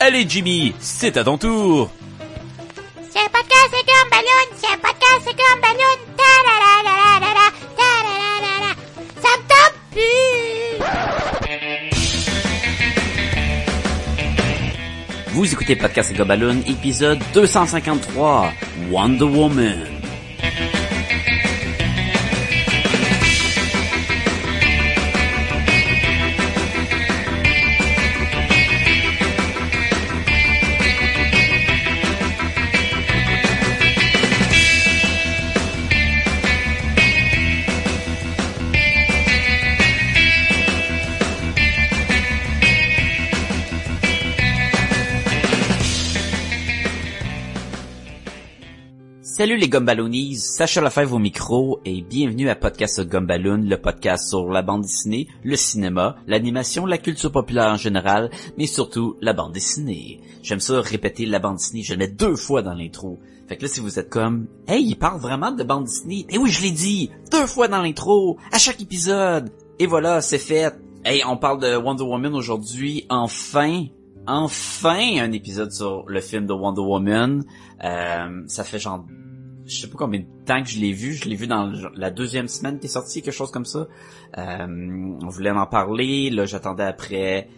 Allez Jimmy, c'est à ton tour. C'est un podcast, c'est comme ballon, c'est un podcast, c'est comme ballon. Ta la la la la la ta la la la la. Ça me tente plus. Vous écoutez Podcast et Gobaloon, épisode 253, Wonder Woman. Salut les Gumballoonies, Sacha Lefebvre au micro et bienvenue à Podcast Gumballoon, le podcast sur la bande dessinée, le cinéma, l'animation, la culture populaire en général, mais surtout la bande dessinée. J'aime ça répéter la bande dessinée, je le mets deux fois dans l'intro. Fait que là si vous êtes comme, hey, il parle vraiment de bande dessinée, eh oui je l'ai dit, deux fois dans l'intro, à chaque épisode. Et voilà, c'est fait. Hey, on parle de Wonder Woman aujourd'hui, enfin, enfin un épisode sur le film de Wonder Woman. Euh, ça fait genre je sais pas combien de temps que je l'ai vu, je l'ai vu dans la deuxième semaine qui est sortie, quelque chose comme ça. Euh, on voulait en parler, là j'attendais après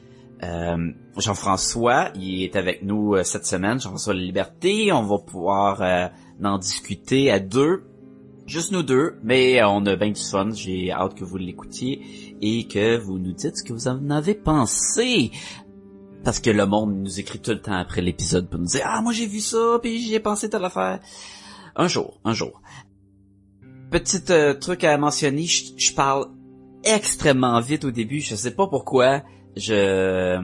euh, Jean-François, il est avec nous euh, cette semaine, Jean-François La Liberté, on va pouvoir euh, en discuter à deux, juste nous deux, mais on a bien du fun, j'ai hâte que vous l'écoutiez et que vous nous dites ce que vous en avez pensé. Parce que le monde nous écrit tout le temps après l'épisode pour nous dire Ah moi j'ai vu ça, puis j'ai pensé telle affaire. Un jour, un jour. Petit euh, truc à mentionner, je, parle extrêmement vite au début, je sais pas pourquoi. Je,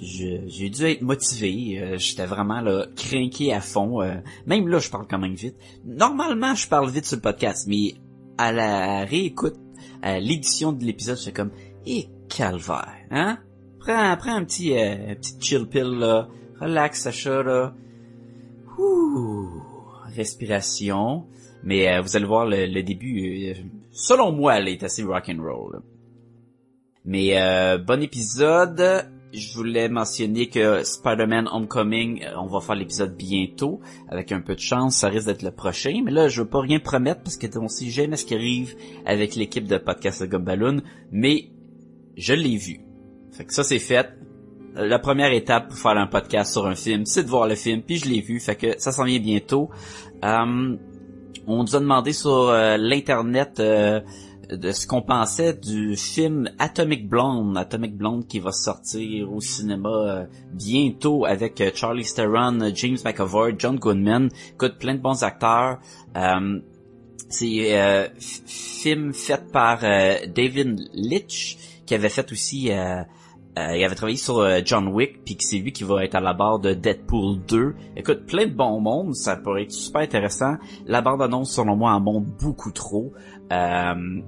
j'ai dû être motivé, euh, j'étais vraiment là craqué à fond. euh, même là, je parle quand même vite. Normalement, je parle vite sur le podcast, mais à la réécoute, à l'édition de l'épisode, j'étais comme et calvaire, hein? Prends, prends un petit, euh, un petit chill pill là, relax Sacha là. Ouh, respiration. Mais euh, vous allez voir le, début, euh, selon moi, elle est assez rock and roll. là. Mais euh, bon épisode. Je voulais mentionner que Spider-Man Homecoming, on va faire l'épisode bientôt. Avec un peu de chance, ça risque d'être le prochain. Mais là, je veux pas rien promettre parce que on sait jamais ce qui arrive avec l'équipe de podcast de Gumballoon. Mais je l'ai vu. Fait que ça, c'est fait. La première étape pour faire un podcast sur un film, c'est de voir le film, puis je l'ai vu, fait que ça s'en vient bientôt. Euh, on nous a demandé sur euh, l'internet euh, de ce qu'on pensait du film Atomic Blonde, Atomic Blonde qui va sortir au cinéma bientôt avec Charlie Theron, James McAvoy, John Goodman, écoute plein de bons acteurs. C'est film fait par David Litch qui avait fait aussi euh, il avait travaillé sur euh, John Wick puis que c'est lui qui va être à la barre de Deadpool 2. Écoute, plein de bons mondes, ça pourrait être super intéressant. La bande annonce selon moi en montre beaucoup trop. Euh,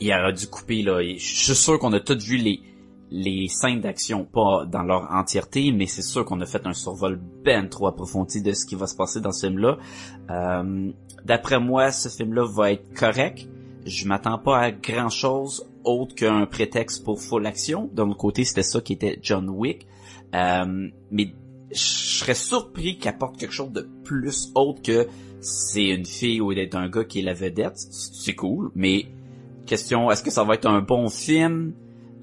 il aurait dû couper là, je suis sûr qu'on a tous vu les les scènes d'action pas dans leur entièreté, mais c'est sûr qu'on a fait un survol ben trop approfondi de ce qui va se passer dans ce film-là. Euh, D'après moi, ce film-là va être correct. Je m'attends pas à grand chose autre qu'un prétexte pour full action. D'un autre côté, c'était ça qui était John Wick. Euh, mais je serais surpris qu'il apporte quelque chose de plus autre que c'est une fille ou d'être un gars qui est la vedette. C'est cool, mais question, est-ce que ça va être un bon film?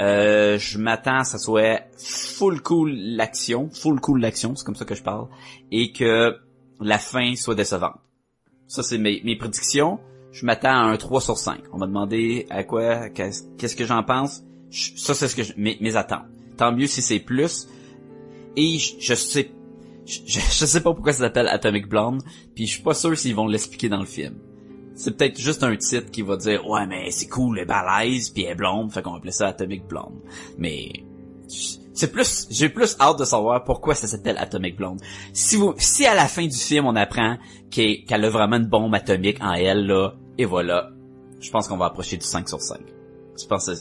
Euh, je m'attends à ce que ça soit full cool l'action, full cool l'action, c'est comme ça que je parle, et que la fin soit décevante. Ça, c'est mes, mes prédictions. Je m'attends à un 3 sur 5. On m'a demandé à quoi, qu'est-ce que j'en pense. Ça, c'est ce que je- mes, attentes. Tant mieux si c'est plus. Et je, sais, je, sais pas pourquoi ça s'appelle Atomic Blonde, puis je suis pas sûr s'ils vont l'expliquer dans le film. C'est peut-être juste un titre qui va dire ouais mais c'est cool, elle est balèze puis elle est blonde, fait qu'on appeler ça Atomic Blonde. Mais c'est plus, j'ai plus hâte de savoir pourquoi ça s'appelle Atomic Blonde. Si vous, si à la fin du film on apprend qu'elle a vraiment une bombe atomique en elle là, et voilà, je pense qu'on va approcher du 5 sur 5. Je pense que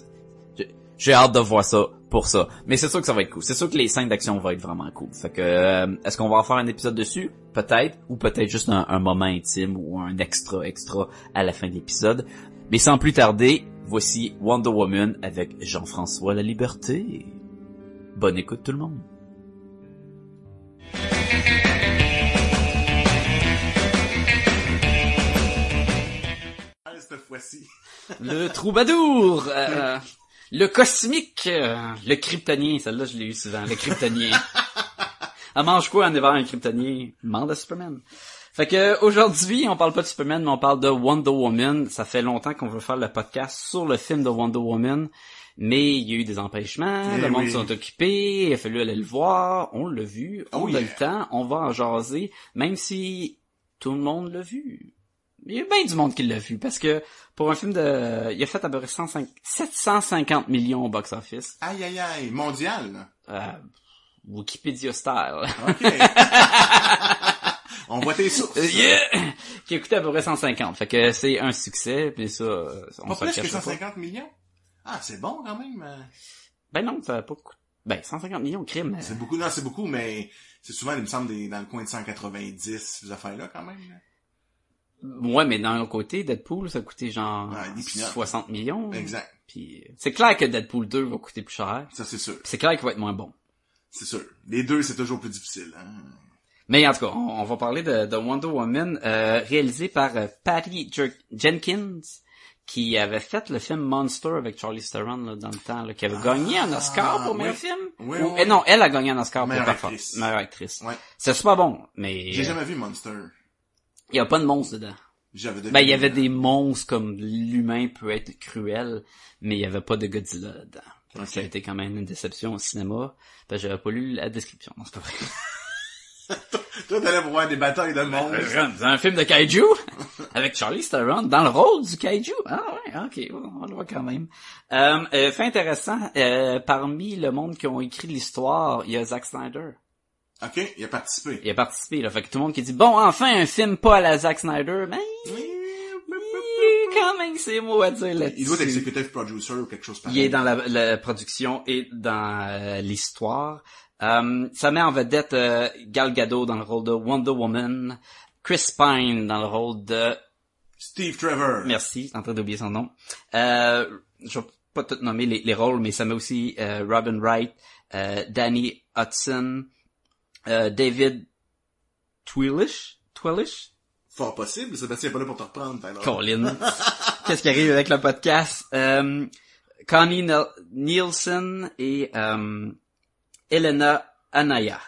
j'ai- hâte de voir ça pour ça. Mais c'est sûr que ça va être cool. C'est sûr que les scènes d'action vont être vraiment cool. Fait que euh, est-ce qu'on va en faire un épisode dessus? Peut-être, ou peut-être juste un, un moment intime ou un extra extra à la fin de l'épisode. Mais sans plus tarder, voici Wonder Woman avec Jean-François La Liberté. Bonne écoute tout le monde. Cette fois-ci. Le troubadour, euh, le cosmique, euh, le kryptonien, celle-là je l'ai eu souvent, le kryptonien. Elle mange quoi en hiver un kryptonien? Demande à Superman. Fait que aujourd'hui, on parle pas de Superman, mais on parle de Wonder Woman. Ça fait longtemps qu'on veut faire le podcast sur le film de Wonder Woman, mais il y a eu des empêchements, Eh le monde oui. s'est occupé, il a fallu aller le voir, on l'a vu, on Oh a yeah. le temps, on va en jaser, même si tout le monde l'a vu. Il y a bien du monde qui l'a vu, parce que pour un film de... Il a fait à peu près 105 750 millions au box-office. Aïe, aïe, aïe. Mondial, là. Euh, Wikipédia style. OK. On voit tes sources. Yeah! qui a coûté à peu près 150. Fait que c'est un succès, puis ça, on Pas plus que cachera pas. 150 millions? Ah, c'est bon quand même. euh. Ben non, ça a pas coûté. Ben, 150 millions de crimes. C'est beaucoup, non, c'est beaucoup, mais c'est souvent, il me semble, des, dans le coin de 190, ces affaires-là, quand même. Ouais, mais d'un autre côté, Deadpool, ça a coûté genre Ouais, des peanuts. 60 millions. Exact. Puis c'est clair que Deadpool 2 va coûter plus cher. Ça, c'est sûr. C'est clair qu'il va être moins bon. C'est sûr. Les deux, c'est toujours plus difficile. Hein? Mais en tout cas, on, on va parler de, de Wonder Woman, euh, réalisé par euh, Patty Jer- Jenkins, qui avait fait le film Monster avec Charlie Theron là, dans le temps, là, qui avait gagné un Oscar pour oui. meilleur film. Oui, Ou- oui, eh non, elle a gagné un Oscar Meilleure pour actrice. Meilleure actrice. Ouais. C'est super bon, mais J'ai euh, jamais vu Monster. Il y a pas de monstre dedans. Ben, il y avait des monstres comme l'humain peut être cruel, mais il y avait pas de Godzilla dedans. Que. Ça a été quand même une déception au cinéma. Ben, j'avais pas lu la description. Non, c'est pas vrai. Toi, t'allais voir des batailles de Euh, monstres. C'est un film de kaiju avec Charlie Theron dans le rôle du kaiju. Ah ouais, ok, on le voit quand même. Euh, euh, fait intéressant, euh, parmi le monde qui ont écrit l'histoire, il y a Zack Snyder. OK, il a participé. Il a participé, là. Fait que tout le monde qui dit, bon, enfin, un film pas à la Zack Snyder, ben, il, quand même, c'est mots à dire là Il doit être executive producer ou quelque chose pareil. Il est dans la, la production et dans euh, l'histoire. Euh, ça met en vedette euh, Gal Gadot dans le rôle de Wonder Woman, Chris Pine dans le rôle de Steve Trevor. Merci, je suis en train d'oublier son nom. Euh, je vais pas tout nommer les, les rôles, mais ça met aussi euh, Robin Wright, euh, Danny Hudson, euh, David Twilish, Twilish, Fort possible. Sébastien est pas là pour te reprendre, Tyler. Colin. Qu'est-ce qui arrive avec le podcast? Euh, Connie Nielsen et euh, Elena Anaya.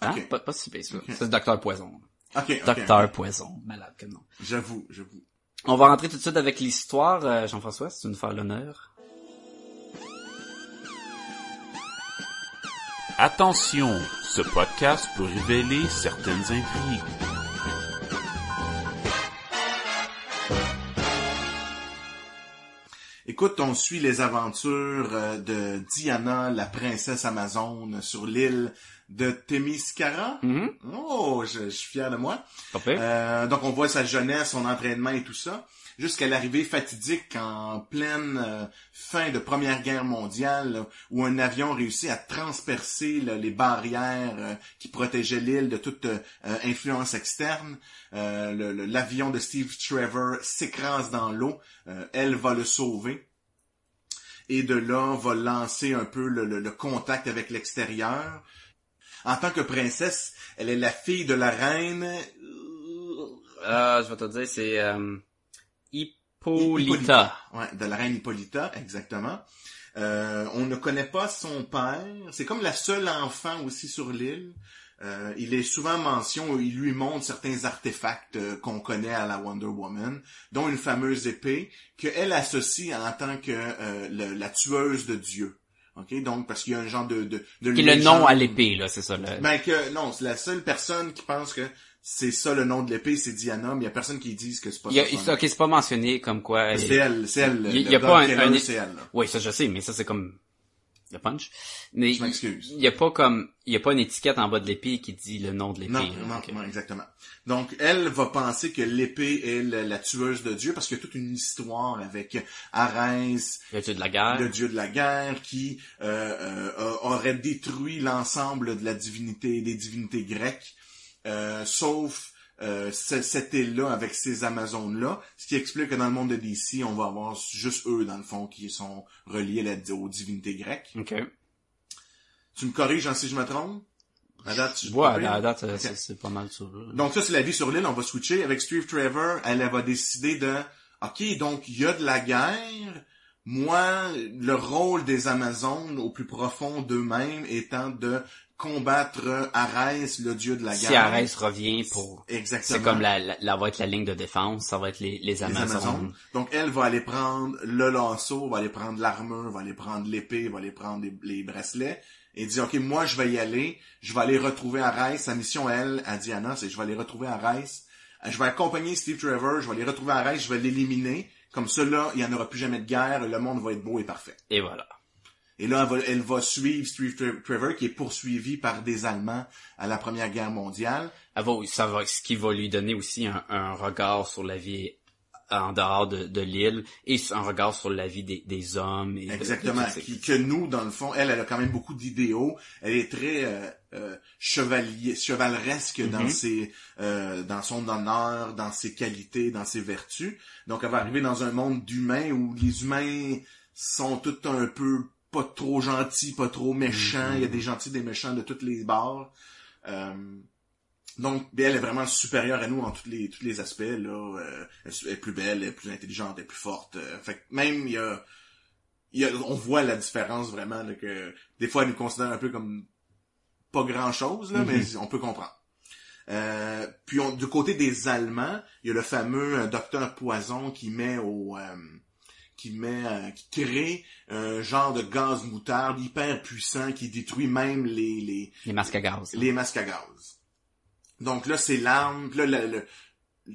Hein? Pas, pas si pire, ça. C'est Docteur Poison. OK, OK. Docteur Poison. Malade que non. J'avoue, j'avoue. On va rentrer tout de suite avec l'histoire. Euh, Jean-François, si tu nous faire l'honneur. Attention, ce podcast peut révéler certaines intrigues. Écoute, on suit les aventures euh, de Diana, la princesse amazone, sur l'île de Témiscara. Mhm. Oh, je, je suis fier de moi. Euh, donc on voit sa jeunesse, son entraînement et tout ça, jusqu'à l'arrivée fatidique en pleine euh, fin de Première Guerre mondiale, où un avion réussit à transpercer les barrières euh, qui protégeaient l'île de toute euh, influence externe. L'avion de Steve Trevor s'écrase dans l'eau. Elle va le sauver. Et de là, va lancer un peu le, contact avec l'extérieur. En tant que princesse, elle est la fille de la reine Euh, je vais te dire, c'est Hippolyta. Ouais, de la reine Hippolyta, exactement. Euh, on ne connaît pas son père. C'est comme la seule enfant aussi sur l'île. Euh, il est souvent mention, il lui montre certains artefacts euh, qu'on connaît à la Wonder Woman, dont une fameuse épée qu'elle associe en tant que euh, le- la tueuse de Dieu. Ok, donc parce qu'il y a un genre de de, de Qui est le nom à l'épée, là, c'est ça. Ben que non, c'est la seule personne qui pense que c'est ça le nom de l'épée, c'est Diana, mais il y a personne qui dise que c'est pas ça. ok, c'est pas mentionné comme quoi. est- C'est elle, c'est elle. Il y- a pas un- c'est elle. Oui, ça je sais, mais ça c'est comme le punch. Mais Je m'excuse. il y a pas comme, il y a pas une étiquette en bas de l'épée qui dit le nom de l'épée. Non, là. non, non, exactement. Donc, elle va penser que l'épée est la, tueuse de Dieu parce qu'il y a toute une histoire avec Arès, Le dieu de la guerre. le dieu de la guerre, qui euh, euh, aurait détruit l'ensemble de la divinité, des divinités grecques, euh, sauf euh, ce- cette île-là avec ces Amazones-là, ce qui explique que dans le monde de DC, on va avoir juste eux, dans le fond, qui sont reliés à la- aux divinités grecques. Ok. Tu me corriges hein, si je me trompe? À date, tu- Ouais, à date, euh, Ok. c'est- pas mal ça. là. Donc ça, c'est la vie sur l'île. On va switcher. Avec Steve Trevor, elle, elle va décider de... OK, donc il y a de la guerre. Moi, le rôle des Amazones au plus profond d'eux-mêmes étant de combattre Arès, le dieu de la guerre. Si Arès revient pour... Exactement. C'est comme la, la, la- va être la ligne de défense, ça va être les, les les Amazones. Amazones. Donc elle va aller prendre le lasso, va aller prendre l'armure, va aller prendre l'épée, va aller prendre les, les bracelets et dit OK, moi je vais y aller, je vais aller retrouver Arès. Sa mission elle à Diana, c'est je vais aller retrouver Arès. Euh, Je vais accompagner Steve Trevor, je vais aller retrouver Arès, je vais l'éliminer. Comme ça là, il y en aura plus jamais de guerre, le monde va être beau et parfait. Et voilà. Et là, elle va, elle va suivre Steve Tre- Trevor, qui est poursuivi par des Allemands à la Première Guerre mondiale. Elle va, ça va, ce qui va lui donner aussi un, un regard sur la vie en dehors de, de l'île et un regard sur la vie des, des hommes. Et Exactement. de- de- Qui- que nous, dans le fond, elle, elle a quand même beaucoup d'idéaux. Elle est très euh, euh, chevalier, chevaleresque dans Mhm. ses, euh, dans son honneur, dans ses qualités, dans ses vertus. Donc, elle va arriver dans un monde d'humains où les humains sont tout un peu pas trop gentils, pas trop méchants. Mhm. Il y a des gentils, des méchants de toutes les bords. Euh, donc, elle est vraiment supérieure à nous en tous les tous les aspects. Là, Euh, elle est- plus belle, elle est plus intelligente, elle est plus forte. Euh, fait que même il y a, il y a- on voit la différence vraiment là, que des fois elle nous considère un peu comme pas grand chose là, Mhm. mais on peut comprendre. Puis on- du côté des Allemands, il y a le fameux docteur Poison qui met au qui met euh, qui crée un genre de gaz moutarde hyper puissant qui détruit même les les Les masques à gaz. les masques à gaz. Donc là, c'est l'arme, là, le- le-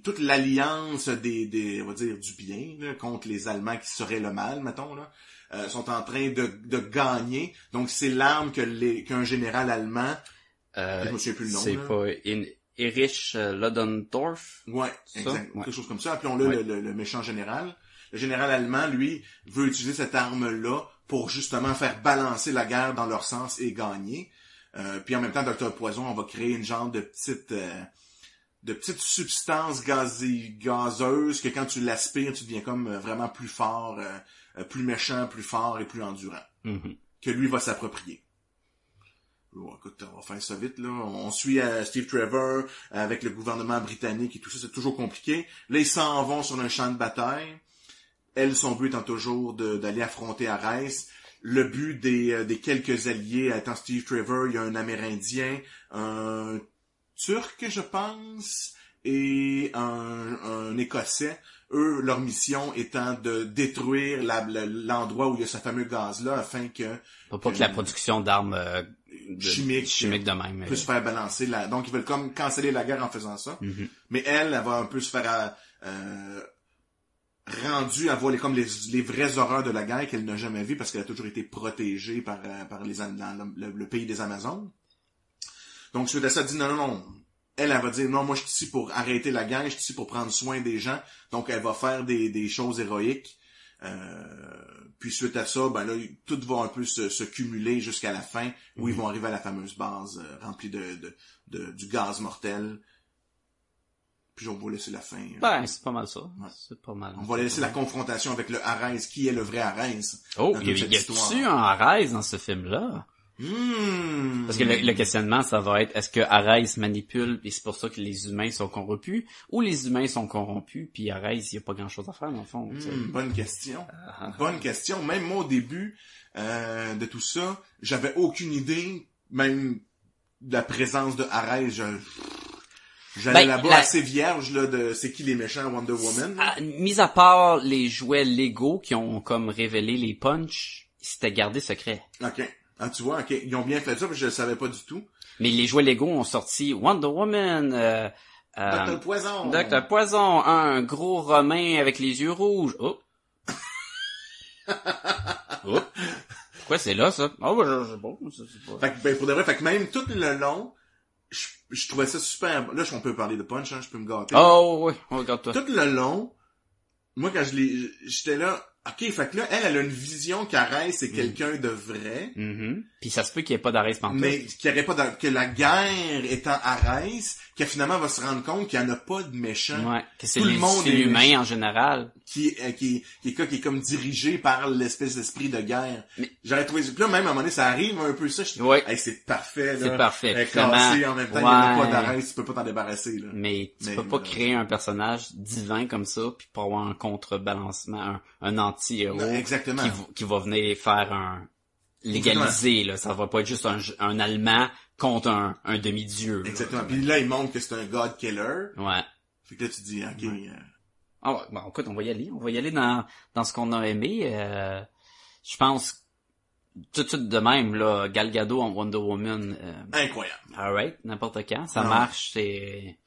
toute l'alliance des, des, on va dire, du bien là, contre les Allemands qui seraient le mal, mettons, là, euh, sont en train de, de gagner. Donc c'est l'arme que les, qu'un général allemand, Euh, je me souviens plus le nom. c'est pas In- Erich euh, Ludendorff. Ouais, exact. Ouais. Quelque chose comme ça. Appelons-le Ouais. le, le- le méchant général. Le général allemand, lui, veut utiliser cette arme-là pour justement faire balancer la guerre dans leur sens et gagner. Euh, puis en même temps, Docteur Poison, on va créer une genre de petite euh, de petite substance gazée, gazeuse que quand tu l'aspires, tu deviens comme euh, vraiment plus fort, euh, euh, plus méchant, plus fort et plus endurant. Mhm. Que lui va s'approprier. Bon, écoute, on va faire ça vite, là. On suit euh, Steve Trevor avec le gouvernement britannique et tout ça, c'est toujours compliqué. Là, ils s'en vont sur un champ de bataille. Elle, son but étant toujours de- d'aller affronter Arès. Le but des, euh, des quelques alliés étant Steve Trevor, il y a un Amérindien, un Turc, je pense, et un, un Écossais. Eux, leur mission étant de détruire l'endroit où il y a ce fameux gaz-là afin que Pour pas que la production d'armes euh, Chimiques. chimiques de même. puisse faire balancer la... Donc, ils veulent comme canceller la guerre en faisant ça. Mhm. Mais elle, elle va un peu se faire euh, rendue à voir les, comme les, les vraies horreurs de la guerre qu'elle n'a jamais vues parce qu'elle a toujours été protégée par, euh, par les, dans le, le pays des Amazones. Donc, suite à ça, elle dit non, non, non. Elle, elle va dire non, moi je suis ici pour arrêter la guerre, je suis ici pour prendre soin des gens. Donc, elle va faire des, des choses héroïques. Euh, puis suite à ça, ben là, tout va un peu se, se cumuler jusqu'à la fin, où ils vont arriver à la fameuse base euh, remplie de, de, de- du gaz mortel. Puis on va laisser la fin. euh, Ben, c'est pas mal ça. C'est pas mal. on va laisser la confrontation avec le Arès. Qui est le vrai Arès? Oh, il y, y a-tu un Arès dans ce film-là? Hmm. Parce que le, le questionnement, ça va être, est-ce que Arès manipule et c'est pour ça que les humains sont corrompus, ou les humains sont corrompus, puis Arès, il y a pas grand-chose à faire, dans le fond. Hmm, bonne question. Ah, Bonne question. Même moi, au début euh, de tout ça, j'avais aucune idée, même de la présence de Arès. Je... J'allais Ben, là-bas la- assez vierge là, de c'est qui les méchants Wonder Woman. Ah, mis à part les jouets Lego qui ont comme révélé les punchs, c'était gardé secret. Ok. Ah, tu vois, ok. Ils ont bien fait ça, parce que je le savais pas du tout. Mais les jouets Lego ont sorti Wonder Woman, euh, euh, Docteur Poison. Docteur Poison, un gros romain avec les yeux rouges. Oh. oh. Pourquoi c'est là, ça? Oh, je sais pas. je sais pas. Fait que, ben, pour de vrai, fait que même tout le long, je, je trouvais ça super. Là, on peut parler de punch, hein, je peux me gâter. Oh, oui, regarde-toi. Tout le long, moi, quand je l'ai, j'étais là, Ok, fait que là, elle, elle a une vision qu'Arès c'est quelqu'un de vrai, Mhm. Puis ça se peut qu'il n'y ait pas d'arrêt pantoute. mais qu'il y aurait pas de- que la guerre étant Arès, qu'elle finalement va se rendre compte qu'il n'y en a pas de méchants, Ouais, que c'est Tout le monde l'humain en général. qui, euh, qui, qui, est, quoi, qui est comme dirigé par l'espèce d'esprit de guerre. Mais- J'aurais trouvé, puis là, même à un moment donné, ça arrive un peu ça, je dis, Ouais. hey, c'est parfait, là. C'est parfait. Finalement, cassée en même temps, il n'y a pas d'Arès, tu peux pas t'en débarrasser, là. Mais tu Mais peux pas créer un personnage divin comme ça puis pour avoir un contrebalancement, un, un anti-héros exactement. qui, va- qui va venir faire un légaliser là. Ça va pas être juste un, un allemand contre un, un demi-dieu. Exactement. Puis là, il montre que c'est un God Killer. Ouais. Fait que là, tu dis, ok, euh, Ah ouais, bon, écoute, on va y aller. On va y aller dans, dans ce qu'on a aimé. Euh, je pense tout de suite de même, là, Gal Gadot en Wonder Woman, euh, incroyable. alright, n'importe quand. Ça Non. marche, c'est...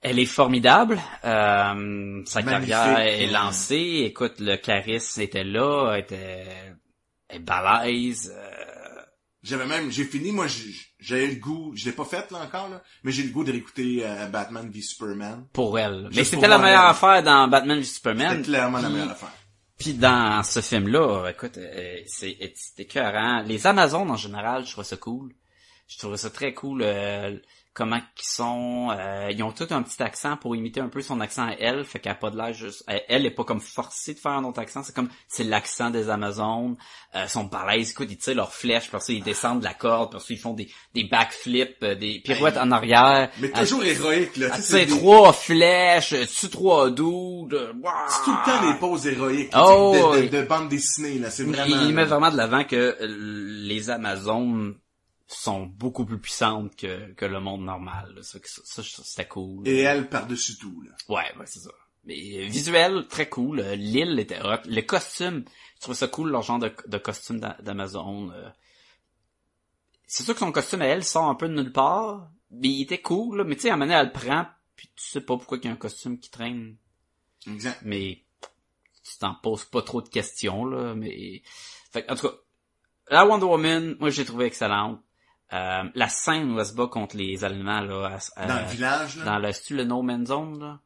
Elle est formidable. Euh, sa Magnifique, carrière est euh. lancée. Écoute, le charisme était là, était, est balèze. euh, J'avais même, j'ai fini, moi, j'ai- j'avais le goût, je l'ai pas fait, là, encore, là, mais j'ai le goût de réécouter euh, Batman v Superman. pour elle. Mais c'était la meilleure elle. affaire dans Batman v C'était Superman. clairement la meilleure affaire. Puis dans ce film-là, écoute, euh, c'est c'est écœurant. Les Amazones en général, je trouve ça cool. Je trouve ça très cool euh, comment qu'ils sont. euh, ils ont tout un petit accent pour imiter un peu son accent à elle, fait qu'elle a pas de l'air juste. Elle, est pas comme forcée de faire un autre accent, c'est comme c'est l'accent des Amazones. Euh, sont balèzes, écoute, ils tirent leurs flèches, puis ça ils descendent de la corde, puis ça ils font des des backflips, euh, des pirouettes en arrière. Mais toujours héroïque, là. tu sais, trois flèches, tu trois doudes. C'est tout le temps des poses héroïques, Oh, de, de, de bande dessinée, là. C'est vraiment... Il, il met vraiment de l'avant que euh, les Amazones sont beaucoup plus puissantes que, que le monde normal. là. Ça, ça, ça, c'était cool. Et elle par-dessus tout, là. Ouais, ouais, c'est ça. Mais euh, visuel, très cool. Euh, L'île était hot. Le costume, je trouve ça cool, leur genre de, de costume d'A- d'Amazon. euh. C'est sûr que son costume à elle sort un peu de nulle part, mais il était cool, là. Mais tu sais, à un moment donné, elle le prend, puis tu sais pas pourquoi il y a un costume qui traîne Exact. mais tu t'en poses pas trop de questions là mais fait, que, en tout cas la Wonder Woman moi j'ai trouvé excellente euh, la scène où elle se bat contre les Allemands là à- Dans le village, là? dans le le No Man's Zone là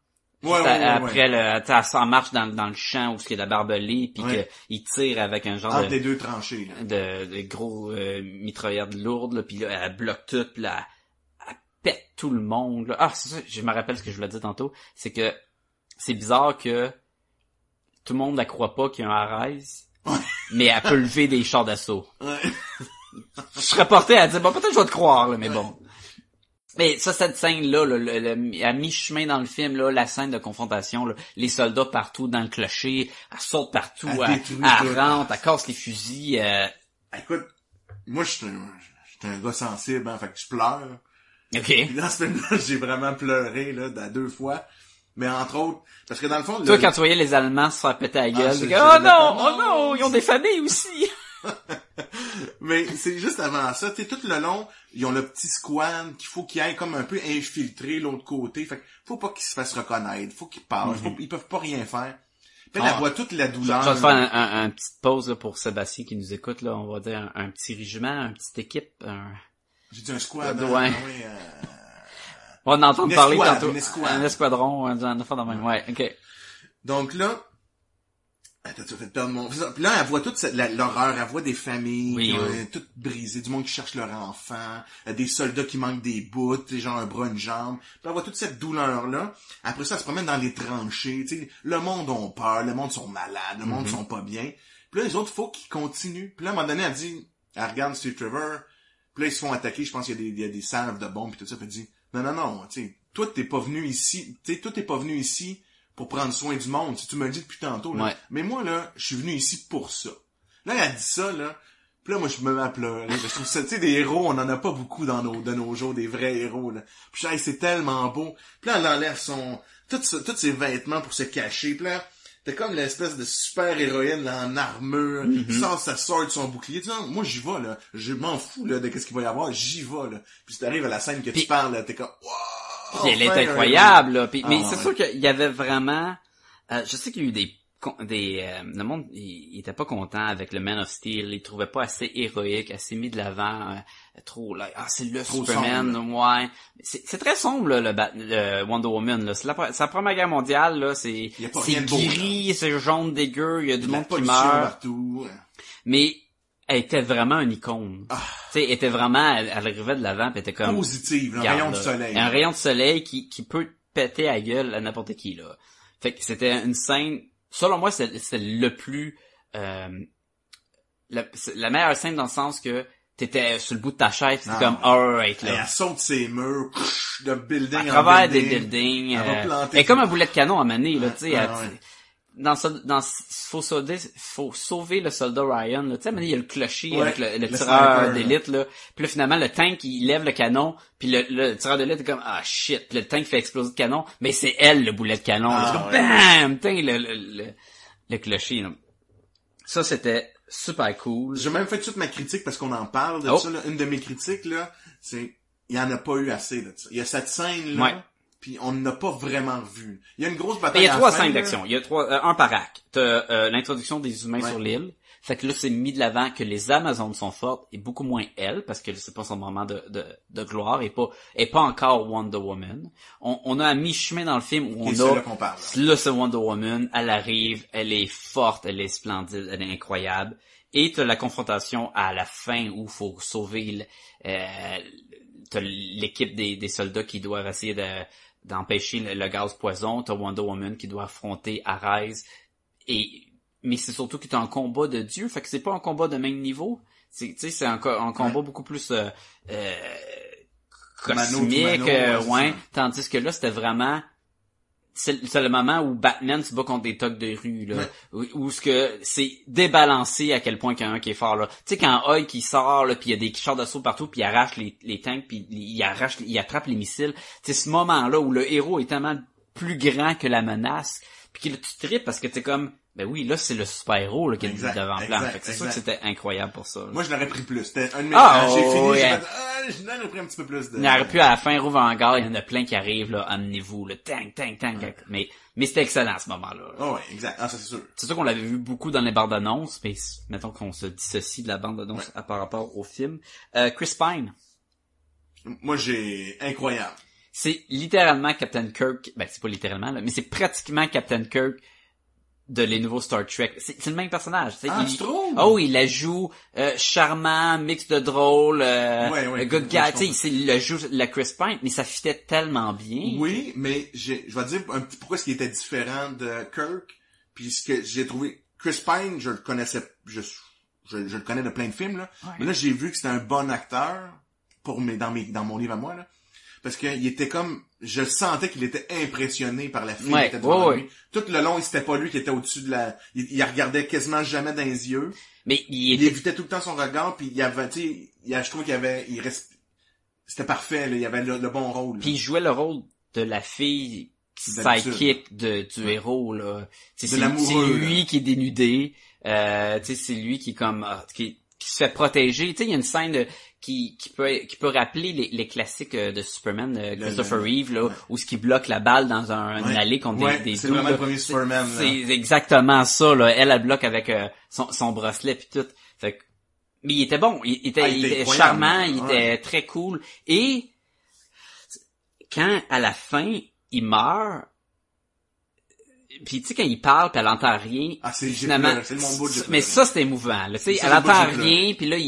Ouais, ouais, ouais, après le t'as- s'en marche dans, dans le champ où il y a de la barbelée puis qu'il tire avec un genre Entre de, les deux tranchées, là. de, de gros euh, mitraillettes lourdes là, puis là elle bloque tout puis là elle pète tout le monde là. ah c'est ça je me rappelle ce que je voulais dire tantôt c'est que c'est bizarre que tout le monde la croit pas qu'il y a un Arès mais elle peut lever des chars d'assaut Ouais. Je serais porté à dire bon peut-être je vais te croire là, mais bon mais ça cette scène là, le, le- à mi-chemin dans le film là la scène de confrontation là, les soldats partout dans le clocher elle saute partout Elle elle, détruit elle tout. rentre elle casse les fusils euh, Écoute, moi, je suis un, un gars sensible, hein, fait que je pleure. ok Puis dans ce film-là, j'ai vraiment pleuré, là, deux fois. Mais entre autres, parce que dans le fond... Toi, le- quand tu voyais les Allemands se faire péter la gueule, tu dis, je oh non, oh non, ils ont des familles aussi. Mais c'est juste avant ça, tu tout le long, ils ont le petit squad qu'il faut qu'ils aillent comme un peu infiltrer l'autre côté. Fait que faut pas qu'ils se fassent reconnaître, faut qu'ils parlent, faut- ils peuvent pas rien faire. Puis elle Ah. voit toute la Je douleur. vais te faire un, un, un petite pause là, pour Sébastien qui nous écoute. là. On va dire un, un petit régiment, une petite équipe. un- J'ai dit un squad. Ouais. hein, oui, euh, On va en entendre Une parler tantôt. une escouade. Un escadron, un, un même. Ouais, ok. Donc là, attends, tu vas fait perdre mon... Puis là, elle voit toute l'horreur, elle voit des familles Oui, oui. euh, toutes brisées, du monde qui cherche leur enfant, euh, des soldats qui manquent des bouts, sais, genre un bras, une jambe. Puis elle voit toute cette douleur-là. Après ça, elle se promène dans les tranchées, tu sais. Le monde ont peur, le monde sont malades, le monde Mhm. sont pas bien. Puis là, les autres, faut qu'ils continuent. Puis là, à un moment donné, elle dit, elle regarde Steve Trevor, puis là, ils se font attaquer, je pense qu'il y a des, il y a des salves de bombes, puis tout ça, puis elle dit, non, non, non, tu sais, toi, t'es pas venu ici, tu sais, toi, t'es pas venu ici pour prendre soin du monde, si tu me le dis depuis tantôt, là. Ouais. Mais moi, là, je suis venu ici pour ça. Là, elle dit ça, là, puis là, moi, je me mets à pleurer. Je trouve ça, tu sais, des héros, on en a pas beaucoup dans nos, de nos jours, des vrais héros, là. Puis hey, c'est tellement beau. Puis là, elle enlève son, tous ses vêtements pour se cacher. Puis là, t'es comme l'espèce de super héroïne, là, en armure, qui sort sa sword, son bouclier. Tu sais, moi, j'y vais, là. Je m'en fous, là, de qu'est-ce qu'il va y avoir. J'y vais, là. Puis si t'arrives à la scène que tu parles, là, t'es comme, wow! Puis elle est enfin, un incroyable. Là. Puis, mais Ah, c'est sûr qu'il y avait vraiment... euh, je sais qu'il y a eu des des euh, le monde il, il était pas content avec le Man of Steel, il trouvait pas assez héroïque, assez mis de l'avant, euh, trop là, ah c'est le Trop Superman, ouais. C'est c'est très sombre là, le, Bat- le Wonder Woman là, c'est la, la première guerre mondiale là, c'est c'est gris, c'est jaune dégueu, il y a du monde qui meurt, partout. mais elle était vraiment une icône. Ah. Tu sais, elle était vraiment elle, elle arrivait de l'avant, elle était comme Positive, un rayon de soleil. Un rayon de soleil qui, qui peut péter à la gueule à n'importe qui, là. Fait que c'était une scène, selon moi, c'est c'est le plus, euh, la, la meilleure scène dans le sens que t'étais sur le bout de ta chaise, t'étais Ah, comme, alright, là. elle saute ses murs, de building À en travers des building. buildings, Elle va euh, planter elle est tout. comme un boulet de canon à maner, là, tu sais. Dans, dans, faut sauver, faut sauver le soldat Ryan, là. Tu sais, il y a le clocher Ouais, avec le, le le tireur d'élite, là. Puis là, finalement, le tank, il lève le canon, puis le, le tireur d'élite est comme, ah, shit. Puis le tank fait exploser le canon, mais c'est elle, le boulet de canon. Ah, C'est comme, ouais. bam! Tain, le, le, le, le clocher, là. Ça, c'était super cool. J'ai même fait toute ma critique parce qu'on en parle de Oh. ça. Là. Une de mes critiques, là, c'est il y en a pas eu assez de ça. Il y a cette scène-là, Ouais. Puis on n'a pas vraiment vu. Il y a une grosse Ben, bataille il y a trois scènes d'action. Il y a trois, euh, un par acte. T'as euh, l'introduction des humains Ouais. sur l'île. Fait que là, c'est mis de l'avant que les Amazones sont fortes et beaucoup moins elles, parce que c'est pas son moment de, de, de gloire et pas, et pas encore Wonder Woman. On, on a à mi-chemin dans le film où on a, là qu'on parle. là, c'est Wonder Woman, elle arrive, elle est forte, elle est splendide, elle est incroyable. Et t'as la confrontation à la fin où faut sauver euh, t'as l'équipe des, des soldats qui doivent essayer de d'empêcher le, le gaz poison, t'as Wonder Woman qui doit affronter Ares et mais c'est surtout que t'es en combat de Dieu, fait que c'est pas un combat de même niveau. C'est tu sais c'est un, un combat beaucoup plus euh, euh, cosmique, mano, euh, ouais. Tandis que là c'était vraiment c'est le moment où Batman se bat contre des tocs de rue là. Où, où ce que c'est débalancé à quel point qu'il y en a un qui est fort là. Tu sais quand Hulk qui sort là puis il y a des chars d'assaut partout puis il arrache les, les tanks puis il arrache il attrape les missiles. C'est ce moment là où le héros est tellement plus grand que la menace puis que là, tu tripes parce que t'es comme ben oui là c'est le super héros là qui est Exact, devant plan exact, fait que c'est sûr que c'était incroyable pour ça là. Moi, je l'aurais pris plus. C'était un de mes... Ah, j'ai oh, fini, j'ai yeah. fait, ah, je l'aurais pris un petit peu plus de... Il aurait pu à la fin rouvre en gare, il y en a plein qui arrivent là, amenez-vous le tang tang tang. Mais mais c'était excellent à ce moment-là. Oh, ouais, exact. Ah, ça, c'est sûr. C'est sûr qu'on l'avait vu beaucoup dans les bandes annonces, mais mettons qu'on se dissocie de la bande annonce à par rapport au film. Euh, Chris Pine, Moi, j'ai... Incroyable. C'est littéralement Captain Kirk. Ben c'est pas littéralement là, mais c'est pratiquement Captain Kirk de les nouveaux Star Trek. C'est c'est le même personnage. tu sais, Ah, il- tu trouves? Oh, il la joue euh, charmant, mix de drôle, euh, Ouais, ouais, good guy. Tu sais, c'est le joue la Chris Pine, mais ça fitait tellement bien. Oui, mais j'ai, je vais te dire un petit pourquoi ce qui était différent de Kirk, puis ce que j'ai trouvé. Chris Pine, je le connaissais, je, je, je le connais de plein de films là, Ouais. mais là j'ai vu que c'était un bon acteur pour mes, dans mes, dans mon livre à moi là, parce qu'il était comme, je sentais qu'il était impressionné par la fille Ouais, qui était devant ouais, lui. Tout le long, c'était pas lui qui était au-dessus de la, il, il regardait quasiment jamais dans les yeux. Mais il Il était évitait tout le temps son regard, puis il avait, tu sais, il je trouve qu'il avait, il reste, c'était parfait là, il avait le, le bon rôle. Puis il jouait le rôle de la fille sidekick de, du héros, là. C'est lui qui est dénudé. Euh, tu sais, c'est lui qui est comme ah, qui, qui se fait protéger. Tu sais, il y a une scène de- qui, qui peut qui peut rappeler les, les classiques euh, de Superman, de Le- Christopher le- Reeve, là, ouais. où ce qui bloque la balle dans un, Ouais. une allée contre Ouais, des, des c'est dudes, vraiment là. le premier C'est- Superman, là. C'est exactement ça, là. Elle, elle bloque avec euh, son, son bracelet puis tout. Fait que- mais il était bon, il était, Ah, il était était incroyable, charmant, il était très cool. Et quand à la fin il meurt, puis tu sais quand il parle puis elle entend rien, Ah, c'est, finalement, le mais ça c'était émouvant. Là, tu sais, elle entend rien puis là il,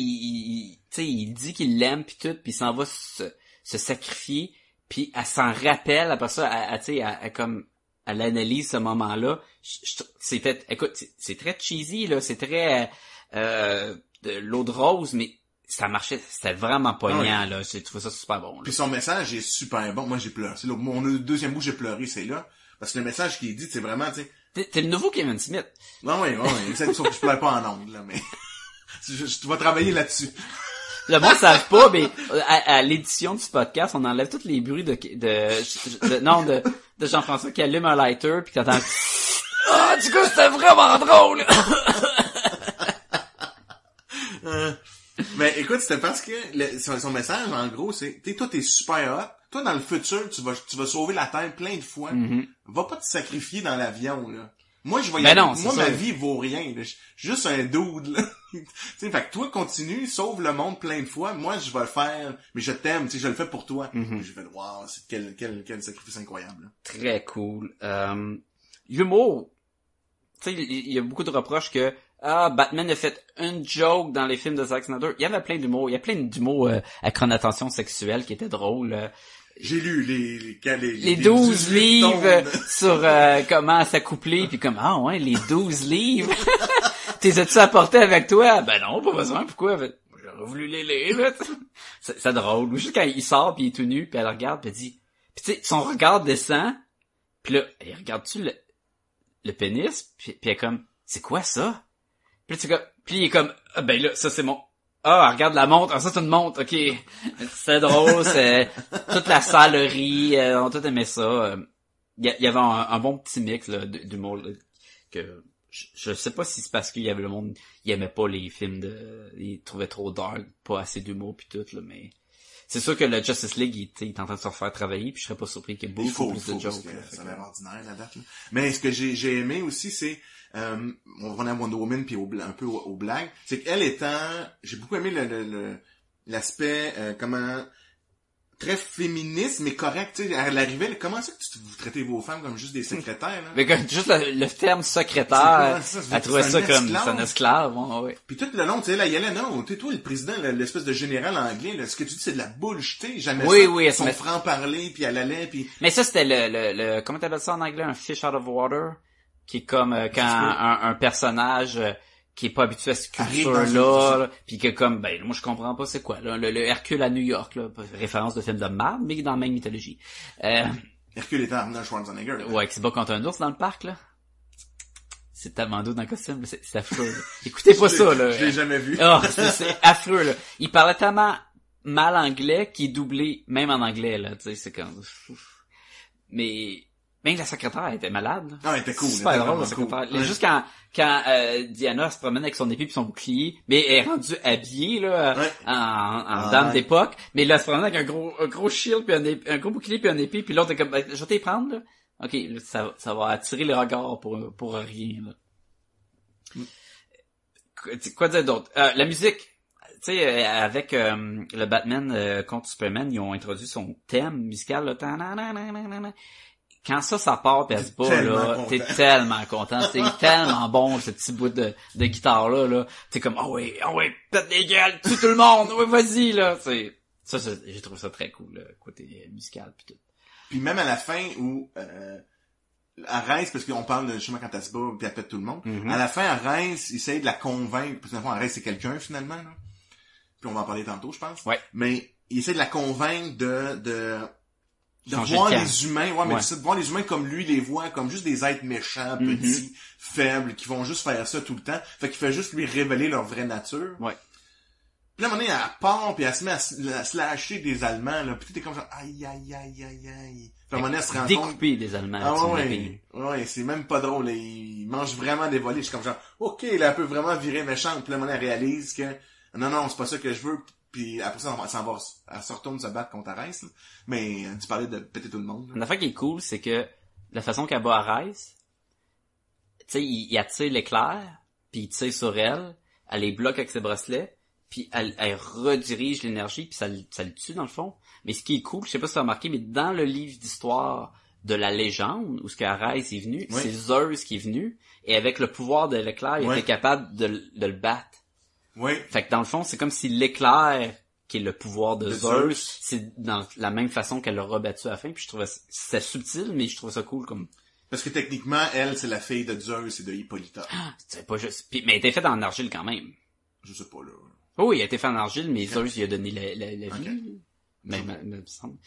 sais, il dit qu'il l'aime puis tout puis il s'en va se, se sacrifier puis elle s'en rappelle après ça, elle, elle, elle, elle comme elle analyse ce moment-là. Je- C'était, écoute, c'est- c'est très cheesy là, c'est très euh, de l'eau de rose, mais ça marchait, c'était vraiment poignant là. J'ai trouvé ça super bon. là. Puis son message est super bon. Moi, j'ai pleuré. C'est mon deuxième bout, j'ai pleuré, c'est là. Parce que le message qui est dit, c'est vraiment, tu sais, T'es le nouveau Kevin Smith. non, oui, oui, oui, exact, sauf que je pleure pas en ondes, là, mais, je, je- vas travailler là-dessus. Le monde ne savent pas, mais euh, à, à l'édition du podcast, on enlève tous les bruits de, de, de- non, de, de Jean-François qui allume un lighter puis t'entends Ah, du coup, c'était vraiment drôle! Mais écoute, c'était parce que le- son, son message, en gros, c'est, tu sais, toi, t'es super hot. Toi, dans le futur, tu vas, tu vas sauver la Terre plein de fois. Mhm. Va pas te sacrifier dans l'avion, là. Moi, je vais y Ben aller. non, Moi, ça. ma vie vaut rien. Je suis juste un dude, là. fait que toi, continue, sauve le monde plein de fois. Moi, je vais le faire, mais je t'aime, tu sais, je le fais pour toi. Mhm. Je fais, wow, c'est quel, quel, quel sacrifice incroyable, là. Très cool. Euh, l'humour, tu sais, il il y a beaucoup de reproches que ah Batman a fait une joke dans les films de Zack Snyder. Il y avait plein d'humour. Il y a plein d'humour euh, à connotation sexuelle qui était drôle. J'ai lu les, les, les, les les 12 18 livres sur euh, comment s'accoupler puis comme ah ouais les 12 livres. T'es as-tu apporté avec toi? Ben non pas besoin pourquoi? Ben, j'aurais voulu les lire c'est drôle. Juste quand il sort puis il est tout nu puis elle le regarde puis elle dit puis tu sais son regard descend puis là elle regarde tu le le pénis? Puis, puis elle est comme c'est quoi ça? Puis tu comme puis il est comme ah ben là ça c'est mon ah, regarde la montre. Ah, ça, c'est une montre. OK. C'est drôle. C'est toute la salerie. Euh, on tout aimé ça. Euh, Il y, il y avait un, un bon petit mix là, d'humour là, que je, je sais pas si c'est parce qu'il y avait le monde il aimait pas les films de il trouvait trop dark pas assez d'humour puis tout là mais c'est sûr que le Justice League il, il est en train de se refaire travailler puis je serais pas surpris qu'il y ait beaucoup faut, plus faut, de jokes ça a ordinaire, la date, là. Mais ce que j'ai, aimé aussi, c'est, euh, on revenait à Wonder Woman puis au, un peu aux, aux blagues, c'est qu'elle étant, j'ai beaucoup aimé le, le, le- l'aspect, euh, comment, très féministe, mais correct, tu sais, à l'arrivée, comment ça que tu, vous traitez vos femmes comme juste des secrétaires, là? mais comme, juste le, le terme secrétaire elle trouvait ça comme c'est un esclave ouais, ouais. Puis tout le long, tu sais, là, il y allait, non, tu sais, toi, le président, le- l'espèce de général anglais, là, ce que tu dis, c'est de la bullshit, jamais Oui, ça. oui, se Son met- franc-parler, puis elle allait, puis Mais ça, c'était le, le, le, comment t'appelles ça en anglais, un fish out of water? Qui est comme euh, quand un, un personnage euh, qui est pas habitué à cette une- culture-là, là, puis que comme, ben, moi je comprends pas c'est quoi, là, le, le Hercule à New York, là, référence de film de marde, mais dans la même mythologie. Euh, Hercule étant Arnold Schwarzenegger. là. ouais, qui se bat contre un ours dans le parc, là. C'est tellement doux dans le costume, c'est affreux, là. Écoutez pas ça, là. Je l'ai jamais vu. Ah, c'est affreux, là. Il parlait tellement mal anglais qu'il est doublé même en anglais, là. Tu sais, c'est comme... Mais... Même la secrétaire était malade. là. Ah, elle était cool. elle Super était drôle, la cool. secrétaire. Juste quand, quand euh, Diana se promène avec son épée puis son bouclier, mais elle est rendue habillée là, Ouais. en, en Ah, dame ouais. d'époque, mais là, elle se promène avec un gros, un gros shield puis un, ép- un gros bouclier puis un épée, puis l'autre est comme, ben, je vais t'y prendre, là. Ok, là, ça, ça va attirer les regards pour, pour rien, là. Quoi- Quoi dire d'autre? Euh, la musique. Tu sais, euh, avec euh, le Batman euh, contre Superman, ils ont introduit son thème musical, là. Quand ça, ça part pis elle se bat, là, t'es tellement content. C'est tellement bon, ce petit bout de, de guitare-là, là. T'es comme, oh oui, oh oui, pète les gueules, tue tout le monde, oui, vas-y, là. C'est, ça, ça, j'ai trouvé ça très cool, le côté musical pis tout. Puis même à la fin où euh, Arès, parce qu'on parle de justement quand elle se bat puis elle pète tout le monde, Mhm. à la fin Arès il essaye de la convaincre, parce le fond, Arès c'est quelqu'un finalement, là. Puis on va en parler tantôt, je pense. Ouais. Mais il essaie de la convaincre de de de Changer voir de les humains, ouais, mais de voir les humains comme lui les voit, comme juste des êtres méchants, Mhm. petits, faibles, qui vont juste faire ça tout le temps. Fait qu'il fait juste lui révéler leur vraie nature. Ouais. Puis là, à un moment donné, elle part, puis elle se met à, se lâcher des Allemands, là. Puis t'es comme genre, aïe, aïe, aïe, aïe, aïe. Puis à un moment donné, elle se rend compte... Découper des Allemands. Ah ouais, ouais, c'est même pas drôle. là. Il mange vraiment des volets. Je suis comme genre, ok, là, elle peut vraiment virer méchante. Puis là, à un moment donné, elle réalise que, non, non, c'est pas ça que je veux. Puis après ça, on va- ça va, elle se retourne se battre contre Arès. Mais euh, tu parlais de péter tout le monde. Une affaire qui est cool, c'est que la façon qu'elle bat Arès, tu sais, il, il attire l'éclair, puis il tire sur elle, elle les bloque avec ses bracelets, puis elle, elle redirige l'énergie, puis ça, le- ça le tue dans le fond. Mais ce qui est cool, je sais pas si tu as remarqué, mais dans le livre d'histoire de la légende, où ce qu'Arès est venu, Oui. c'est Zeus qui est venu, et avec le pouvoir de l'éclair, il Oui. était capable de, le- de le battre. Oui. Fait que dans le fond, c'est comme si l'éclair, qui est le pouvoir de, De Zeus, Zeus. c'est dans la même façon qu'elle l'a rebattu à la fin. Puis je trouvais ça- c'était subtil, mais je trouvais ça cool comme. Parce que techniquement, elle, c'est la fille de Zeus et de Hippolyta. C'est pas juste. Puis, mais elle était faite en argile quand même. Je sais pas, là. Oh oui, elle était faite en argile, mais Zeus lui a donné la, la, la vie. Mais, mais- me semble.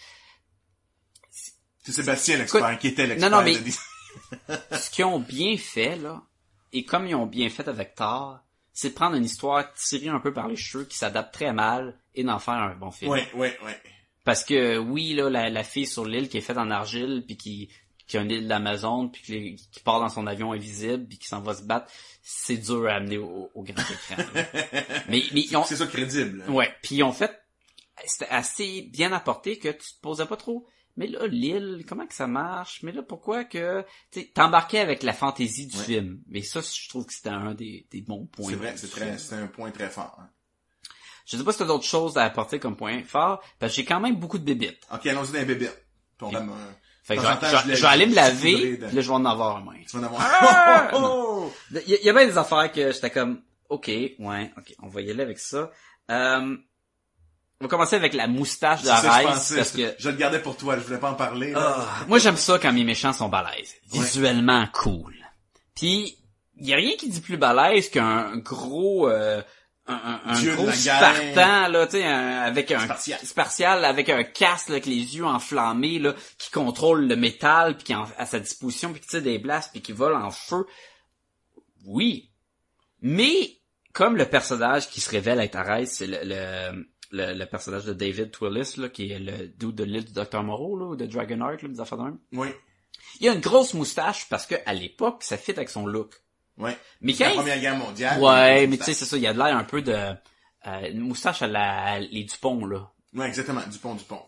C'est Sébastien l'expert, qui était l'expert. non, non, mais- de Ce qu'ils ont bien fait, là, et comme ils ont bien fait avec Thor, c'est de prendre une histoire tirée un peu par les cheveux qui s'adapte très mal et d'en faire un bon film. Ouais, ouais, ouais. Parce que oui, là, la, la fille sur l'île qui est faite en argile, puis qui, qui a une île d'Amazon, puis qui, part dans son avion invisible, puis qui s'en va se battre, c'est dur à amener au, au grand écran. mais, mais ils ont, C'est ça crédible. ouais, puis ils ont fait, c'était assez bien apporté que tu te posais pas trop. Mais là, l'île, comment que ça marche? Mais là, pourquoi que, tu t'embarquais avec la fantaisie du Ouais. film. Mais ça, je trouve que c'était un des, des bons points. C'est vrai, c'est très, c'est un point très fort. hein. Je sais pas si t'as d'autres choses à apporter comme point fort, parce que j'ai quand même beaucoup de bébites. Ok, allons-y dans les bébites. Va me- Fait que temps je, vais aller me laver, puis là, je vais en avoir un moins. Tu vas en avoir. Ah! Oh! Il y, y a bien des affaires que j'étais comme, ok, ouais, ok, on va y aller avec ça. Euh, on va commencer avec la moustache de Rice, parce que Je le gardais pour toi, je voulais pas en parler. là. Ah, moi j'aime ça quand mes méchants sont balèzes. Visuellement cool. Puis y a rien qui dit plus balèze qu'un gros euh, un, gros. Spartan là, tu sais avec un spartial avec un casque là, avec les yeux enflammés là qui contrôle le métal puis qui est en- à sa disposition puis qui tire des blasts puis qui vole en feu. Oui. Mais comme le personnage qui se révèle être Arès, c'est le, le, le, le personnage de David Twillis, là, qui est le dude de l'île du Dr. Moreau, là, ou de Dragonheart, là, des affaires de même. Oui, Il a une grosse moustache parce que à l'époque, ça fit avec son look. oui. Mais C'est la quand première guerre mondiale. Ouais, mais tu sais, c'est ça, il a de l'air un peu de... euh, une moustache à la, à les Dupont, là. Ouais, exactement, Dupont, Dupont.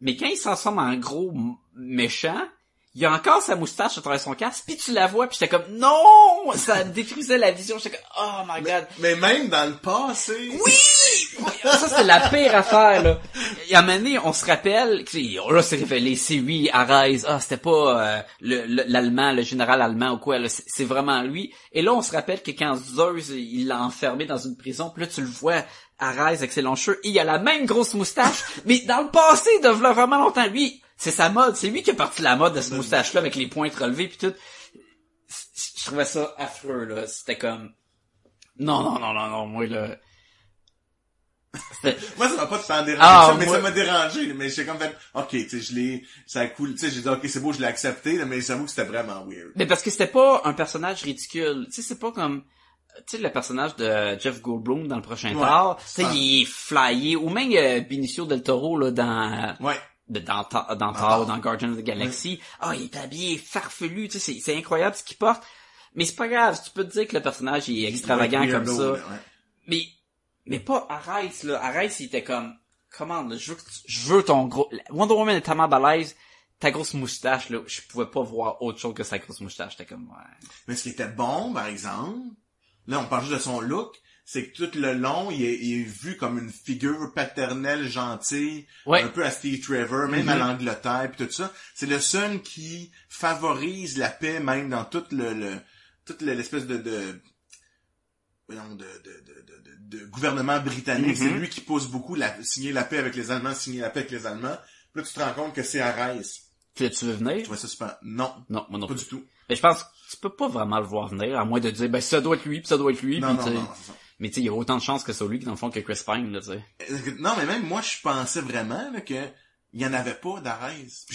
Mais quand il s'en sort en gros méchant, il a encore sa moustache à travers son casque, puis tu la vois, puis j'étais comme, non! Ça détruisait la vision, j'étais comme, oh my god. Mais même dans le passé. Oui! Ça, c'est la pire affaire, là. Et à un moment on se rappelle, là, c'est révélé, c'est lui, Arès, ah, c'était pas euh, le- le- l'allemand, le, général allemand ou quoi, c'est vraiment lui. Et là, on se rappelle que quand Zeus, il l'a enfermé dans une prison, puis là, tu le vois, Arès avec ses longs cheveux, il a la même grosse moustache, mais dans le passé, de vraiment longtemps, lui, c'est sa mode, c'est lui qui a parti la mode de cette moustache-là, avec les pointes relevées, puis tout. Je trouvais ça affreux, là, c'était comme... Non, non, non, non, non, moi, là... Moi, ça m'a pas tant dérangé, Ah, ça, mais moi- ça m'a dérangé, mais j'ai comme fait, ok, tu sais, je l'ai, ça a cool, tu sais, j'ai dit, ok, c'est beau, je l'ai accepté, mais j'avoue que c'était vraiment weird. Mais parce que c'était pas un personnage ridicule. Tu sais, c'est pas comme... Tu sais, le personnage de Jeff Goldblum dans le prochain Ouais. Thor, tu sais, Ah. il est flyé. Ou même euh, Benicio del Toro, là, dans... Ouais. de- dans, Thor- dans Ah. Thor, dans Guardians of the Galaxy. Ah, il est habillé farfelu, tu sais, c'est- incroyable ce qu'il porte. Mais c'est pas grave, tu peux te dire que le personnage est extravagant Ouais, comme ça. là. Mais, mais pas Arès, là. Arès, il était comme, comment, là, je veux, je veux ton gros, Wonder Woman est tellement balèze, ta grosse moustache, là, je pouvais pas voir autre chose que sa grosse moustache. J'étais comme, ouais. Mais ce qui était bon, par exemple, là, on parle juste de son look, c'est que tout le long, il est, il est vu comme une figure paternelle gentille, Ouais. un peu à Steve Trevor, même à l'Angleterre, puis tout ça. C'est le seul qui favorise la paix, même dans tout le, le toute le- l'espèce de, de, de, de, de, de, de gouvernement britannique. C'est lui qui pousse beaucoup la, signer la paix avec les Allemands, signer la paix avec les Allemands. Puis là, tu te rends compte que c'est Arès. Puis là, tu veux venir? Tu vois ça super. Non, Non, moi non pas plus. du tout. Mais je pense que tu peux pas vraiment le voir venir, à moins de dire, ben, ça doit être lui, puis ça doit être lui, Non, puis non. Mais tu sais, il y a autant de chances que c'est lui qui, dans le fond, que Chris Pine, là, tu sais. Euh, Non, mais même moi, je pensais vraiment là, que il y en avait pas d'Arès.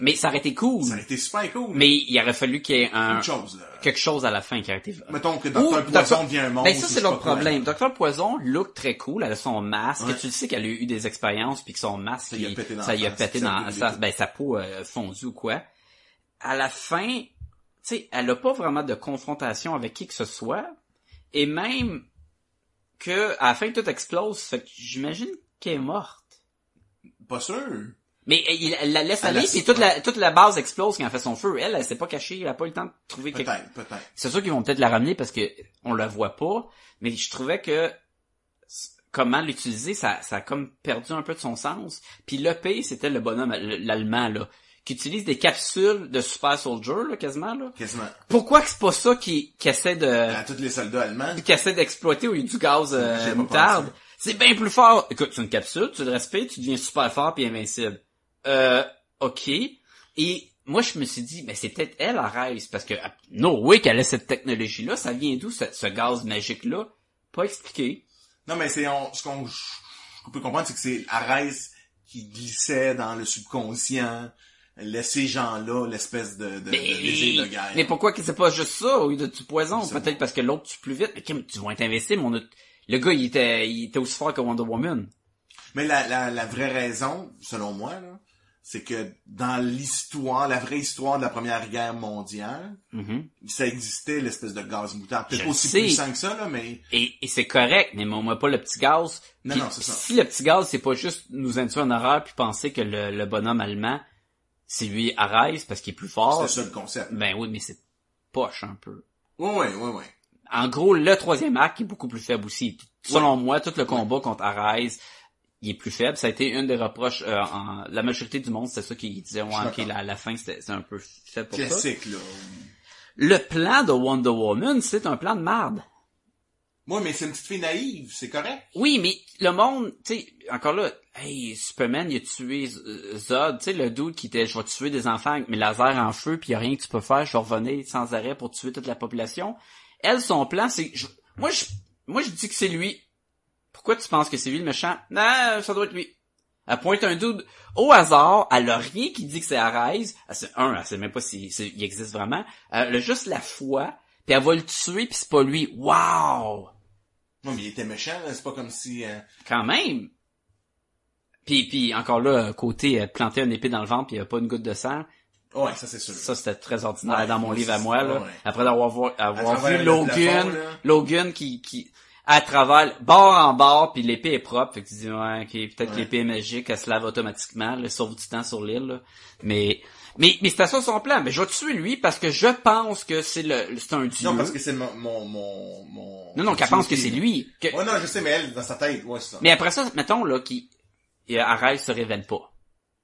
Mais ça aurait été cool. ça aurait été super cool. Mais il aurait fallu qu'il y ait un, chose, là. quelque chose à la fin qui aurait été... Mettons que Dr. Poison Dr. devient un monstre. Ben ça c'est l'autre problème. Docteur Poison look très cool, elle a son masque, Ouais. tu le sais qu'elle a eu des expériences puis que son masque Ça y a pété dans ça y a pété ben sa peau euh, fondue ou quoi. À la fin, tu sais, elle a pas vraiment de confrontation avec qui que ce soit et même que à la fin tout explose, fait que j'imagine qu'elle est morte. Pas sûr. Mais elle, elle la laisse aller puis toute la toute la base explose quand elle fait son feu. Elle, elle s'est pas cachée, elle a pas eu le temps de trouver quelque Peut-être, peut-être. c'est sûr qu'ils vont peut-être la ramener parce que on la voit pas, mais je trouvais que comment l'utiliser, ça, ça a comme perdu un peu de son sens. Puis le P, c'était le bonhomme, l'allemand, là, qui utilise des capsules de Super Soldier, là, quasiment, là. Quasiment. Pourquoi que c'est pas ça qui, qui essaie de, À tous les soldats allemands. qui essaie d'exploiter au lieu du gaz euh, moutarde? pensé. C'est bien plus fort. Écoute, c'est une capsule, tu le respectes, tu deviens super fort puis invincible. Euh, ok. Et moi, je me suis dit, mais c'est peut-être elle, Arès, parce que, no way qu'elle a cette technologie-là, ça vient d'où, ce, ce gaz magique-là? Pas expliqué. Non, mais c'est, on, ce qu'on, peut comprendre, c'est que c'est Arès qui glissait dans le subconscient, laisser ces gens-là l'espèce de, de, de désir de guerre. mais pourquoi que c'est pas juste ça, au lieu de du poison? Peut-être parce que l'autre tue plus vite. Mais Kim, tu vas être invincible, on a- le gars, il était, il était aussi fort que Wonder Woman. Mais la, la, la vraie raison, selon moi, là, c'est que dans l'histoire, la vraie histoire de la Première Guerre mondiale, Mhm. ça existait l'espèce de gaz moutarde. Peut-être aussi sais. puissant que ça, là, mais Et, et c'est correct, mais on met pas le petit gaz. Non, non, c'est ça. Si le petit gaz, c'est pas juste nous induire en horreur puis penser que le, le bonhomme allemand, c'est lui Arise parce qu'il est plus fort. C'était ça le concept. Ben oui, mais c'est poche un peu. Ouais, ouais, ouais, ouais. En gros, le troisième acte est beaucoup plus faible aussi. Selon moi, tout le combat contre Arise, il est plus faible. Ça a été une des reproches. euh, en, la majorité du monde, c'est ça qui disait ouais, ok, la, la fin c'était c'est un peu faible pour ça. Classique, là. Le plan de Wonder Woman, c'est un plan de marde. Moi, mais c'est une petite fille naïve, c'est correct. Oui, mais le monde, tu sais, encore là, hey, Superman, il a tué Z- Zod, tu sais, le dude qui était, je vais tuer des enfants avec mes lasers en feu, puis y a rien que tu peux faire, je vais revenir sans arrêt pour tuer toute la population. Elle, son plan, c'est, je- moi, je, moi, je dis que c'est lui. Pourquoi tu penses que c'est lui le méchant? Non, ça doit être lui. Elle pointe un dude au hasard, elle a rien qui dit que c'est Arise. Elle sait, un, elle sait même pas s'il il existe vraiment. Elle a juste la foi, puis elle va le tuer, puis c'est pas lui. Wow! Non, mais il était méchant. C'est pas comme si... euh, Quand même. Puis, puis encore là, côté euh, planter un épée dans le ventre puis il y a pas une goutte de sang, Ouais, ça, c'est sûr. ça c'était très ordinaire Ouais, dans mon livre à c'est moi là. ouais. Après avoir vu Logan, plafond, là. Logan qui qui à travers bord en bord puis l'épée est propre, fait que tu dis ouais, ok, peut-être que l'épée est magique, elle se lave automatiquement, le sauve du temps sur l'île. là. Mais mais mais c'était ça son plan. Mais je vais tuer lui parce que je pense que c'est le c'est un dieu. Non, parce que c'est mon, mon, mon, mon... non non, qu'elle pense que c'est lui. Que- Ouais, non, je sais, mais elle, dans sa tête, ouais, c'est ça. Mais après ça, mettons là qu'il il- Arès se révèle pas.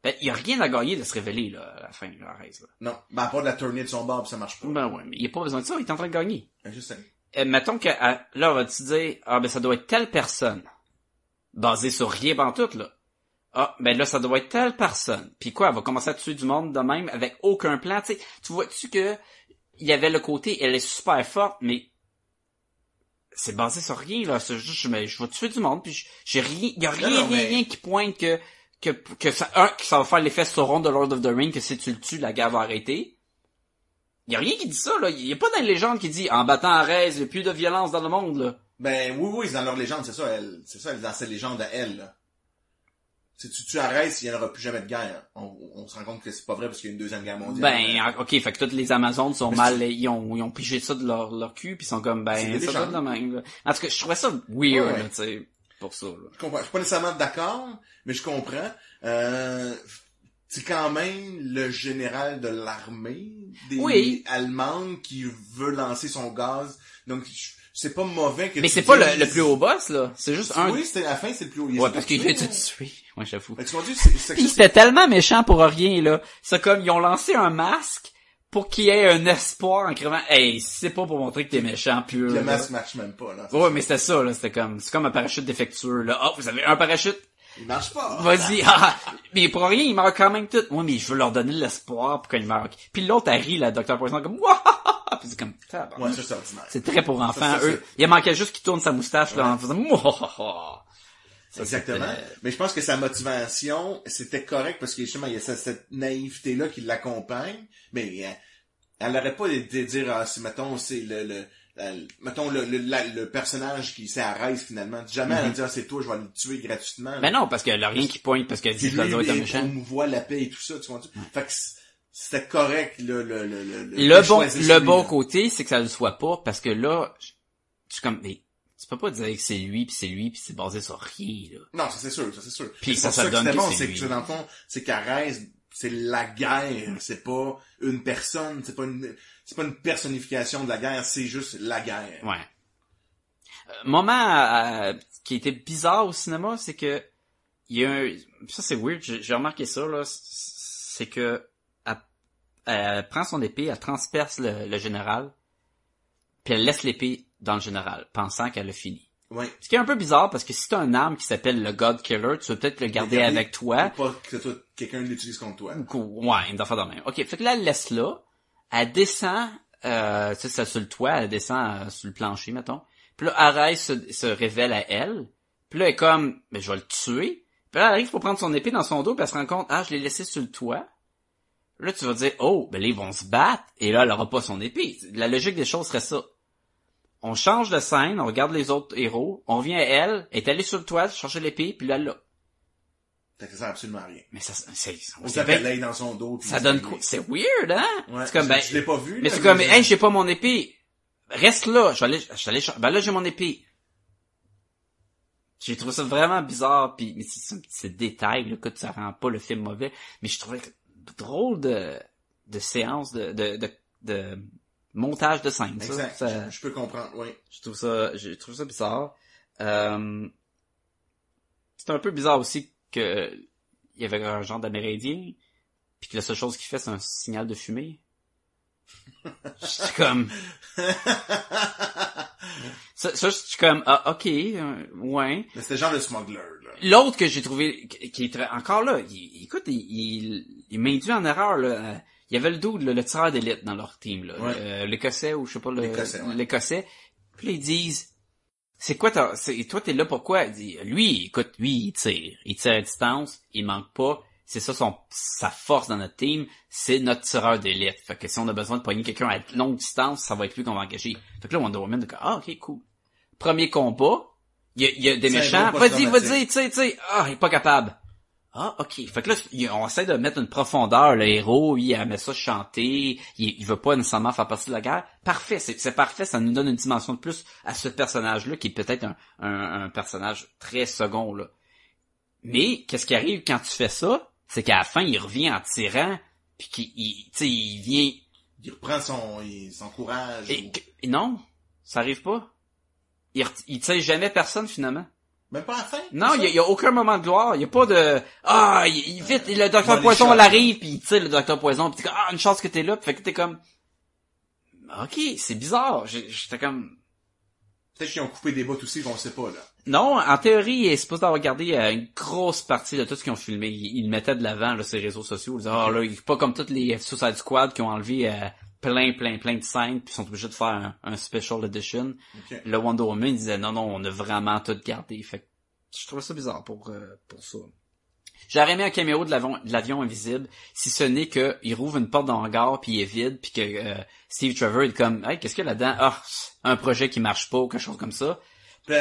Ben, il y a rien à gagner de se révéler là, à la fin, là, Arès, là. Non, ben, à part de la tournée de son bar, pis ça marche pas. Ben ouais, mais il y a pas besoin de ça, il est en train de gagner. Ben, Je sais. Euh, mettons que à- là, on va te dire Ah ben ça doit être telle personne. Basé sur rien tout là. Ah, ben là, ça doit être telle personne. Puis quoi, elle va commencer à tuer du monde de même avec aucun plan. Tu vois-tu que il y avait le côté, elle est super forte, mais c'est basé sur rien, là. C'est juste, je, je vais tuer du monde, puis j'ai rien, il y a rien, non, rien, mais- rien qui pointe que, que, que ça, un, que ça va faire l'effet Sauron de Lord of the Ring, que si tu le tues, la guerre va arrêter. Y a rien qui dit ça, là. Y a pas dans les légendes qui dit, en battant Arès, il y a plus de violence dans le monde, là. Ben, oui, oui, c'est dans leur légende, c'est ça, elle. C'est ça, dans sa légende à elle, là. Si tu tues Arès, il n'y en aura plus jamais de guerre. On, on se rend compte que c'est pas vrai parce qu'il y a une deuxième guerre mondiale. Ben, en- ok, fait que toutes les Amazones sont Mais mal, ils ont, ils ont pigé ça de leur, leur cul, puis ils sont comme, ben, ça doit de même, là. En tout cas, je trouvais ça weird, Ouais, tu sais, pour ça, là. Je comprends. Je suis pas nécessairement d'accord, mais je comprends. Euh, c'est quand même le général de l'armée des Oui. Allemandes qui veut lancer son gaz. Donc, c'est pas mauvais que Mais c'est pas le, le plus haut boss, là. C'est juste un... Oui, c'était à la fin, c'est le plus haut. Il ouais, parce fait qu'il a tuer, été hein. tué. Ouais, j'avoue. Mais tu c'est, c'est, Puis c'est- c'était tellement méchant pour rien, là. C'est comme, ils ont lancé un masque pour qu'il y ait un espoir en crevant, hey, c'est pas pour montrer que t'es méchant pur. le là. masque marche même pas, là. Ouais, mais c'était ça, là. C'était comme, c'est comme un parachute défectueux, là. Oh, vous avez un parachute? Il marche pas. Vas-y. Ah, mais pour rien, ils meurent quand même tout. Ouais, mais je veux leur donner l'espoir pour qu'ils meurent. Puis l'autre, elle rit, la Dr. Poison, comme, Wouah! Puis c'est comme. Ouais, c'est ordinaire. C'est très pour enfants, Ça, ça, eux. Il manquait juste qu'il tourne sa moustache, là, en faisant, Mouah! Ça, Exactement. Mais je pense que sa motivation, c'était correct parce que justement, il y a cette, cette naïveté-là qui l'accompagne. Mais euh, elle n'aurait pas de, de dire, ah, c'est, mettons, c'est le, le, mettons, le, le, la- le personnage qui s'est Arès finalement. Jamais elle va dire, ah, c'est toi, je vais le tuer gratuitement. Mhm. Ben non, parce qu'elle a rien qui pointe, parce qu'elle dit que ça être méchant. promouvoit la paix et tout ça, tu vois. Fait que c'était correct, le, le, le, le, bon, le bon côté, c'est que ça le soit pas, parce que là, suis comme, mais, tu peux pas dire que c'est lui, puis c'est lui, puis c'est basé sur rien, là. Non, ça c'est sûr, ça c'est sûr. Puis C'est ça, ça que donne c'était que bon, c'est c'est lui. que dans le fond, c'est qu'Arès, c'est la guerre, c'est pas une personne, c'est pas une, c'est pas une personnification de la guerre, c'est juste la guerre. Ouais. Euh, moment euh, qui était bizarre au cinéma, c'est que il y a un... ça c'est weird, j'ai remarqué ça là, c'est que elle, elle prend son épée, elle transperce le, le général, puis elle laisse l'épée dans le général, pensant qu'elle a fini. Ouais. Ce qui est un peu bizarre parce que si t'as une arme qui s'appelle le God Killer, tu veux peut-être le garder garder. avec toi. Faut pas que quelqu'un l'utilise contre toi. Ou- Ouais, une affaire de même. Ok, fait que là, elle laisse là, elle descend, euh, tu sais, sur le toit, elle descend euh, sur le plancher, mettons. Puis là, se, se révèle à elle. Puis là, elle est comme, mais je vais le tuer. Puis là, elle arrive pour prendre son épée dans son dos, puis elle se rend compte, ah, je l'ai laissé sur le toit. Là, tu vas dire, oh, ben là, ils vont se battre, et là, elle aura pas son épée. La logique des choses serait ça. On change de scène, on regarde les autres héros, on revient à elle, elle est allée sur le toit, chercher l'épée, puis là, là. Fait que ça sert absolument à rien. Mais ça, c'est, On s'appelle bien- dans son dos. ça donne quoi? C'est weird, hein? Ouais, c'est comme, je- ben, je l'ai pas vu. mais c'est comme, hey, j'ai pas mon épée. Reste là. Je vais aller, je vais aller, ch- ben là, j'ai mon épée. J'ai trouvé ça vraiment bizarre, puis mais c'est un petit détail, là, que ça rend pas le film mauvais, mais je trouvais drôle de, de séance de, de, de, de montage de scène. Exact. Ça- Je peux comprendre, oui. je trouve ça, je trouve ça bizarre. Euh, c'est un peu bizarre aussi que il y avait un genre d'Amérindien, puis que la seule chose qu'il fait, c'est un signal de fumée. J'étais comme, ça, ça, je suis comme, ah, ok, euh, ouais. Mais c'était le genre de smuggler, là. L'autre que j'ai trouvé, qui est encore là, il, écoute, il, il, il m'induit en erreur, là. Il y avait le dude, là, le tireur d'élite dans leur team, là. Ouais. Euh, L'Écossais ou je sais pas, le- L'Écossais, ouais. l'Écossais. Puis là, ils disent, c'est quoi ta, c'est, toi t'es là pourquoi? Il dit, lui, écoute, lui, il tire. Il tire à distance, il manque pas. C'est ça son, sa force dans notre team, c'est notre tireur d'élite. Fait que si on a besoin de pogner quelqu'un à longue distance, ça va être lui qu'on va engager. Fait que là, Wonder Woman, comme, ah, ok, cool. Premier combat, il y a, il y a des méchants. Vas-y, vas-y, tu sais, tu sais. Ah, il est pas capable. Ah, ok. Fait que là, on essaie de mettre une profondeur. Le héros, il aimait ça chanter. Il, il veut pas nécessairement faire partie de la guerre. Parfait, c'est parfait. Ça nous donne une dimension de plus à ce personnage-là, qui est peut-être un, un, un personnage très second, là. Mais, qu'est-ce qui arrive quand tu fais ça? C'est qu'à la fin, il revient en tirant, puis qu'il, il- tu sais, il vient... Il reprend son, il- son courage. Et, ou- que- et non, ça arrive pas. Il, il tire jamais personne, finalement. Même pas à la fin. Non, il y, a- y a aucun moment de gloire. Il y a pas de ah, il, vite, le docteur Poison elle arrive puis il tire le docteur Poison puis t'es comme ah une chance que t'es là, puis fait que t'es comme ok, c'est bizarre. J'étais comme Peut-être qu'ils ont coupé des bouts aussi qu'on sait pas, là. non, en théorie, il est supposé avoir gardé euh, une grosse partie de tout ce qu'ils ont filmé. Il, il le mettait de l'avant là, sur les réseaux sociaux. Il disait, ah là, il est pas comme toutes les Suicide Squad qui ont enlevé euh, plein, plein, plein de scènes puis sont obligés de faire un, un special edition. Ok. Le Wonder Woman il disait non non on a vraiment tout gardé fait que je trouvais ça bizarre pour euh, pour ça j'aurais aimé un caméo de l'avion de l'avion invisible si ce n'est que il rouvre une porte dans hangar puis il est vide puis que euh, Steve Trevor est comme hey qu'est-ce qu'il y a là-dedans? Ah un projet qui marche pas ou quelque chose comme ça ah.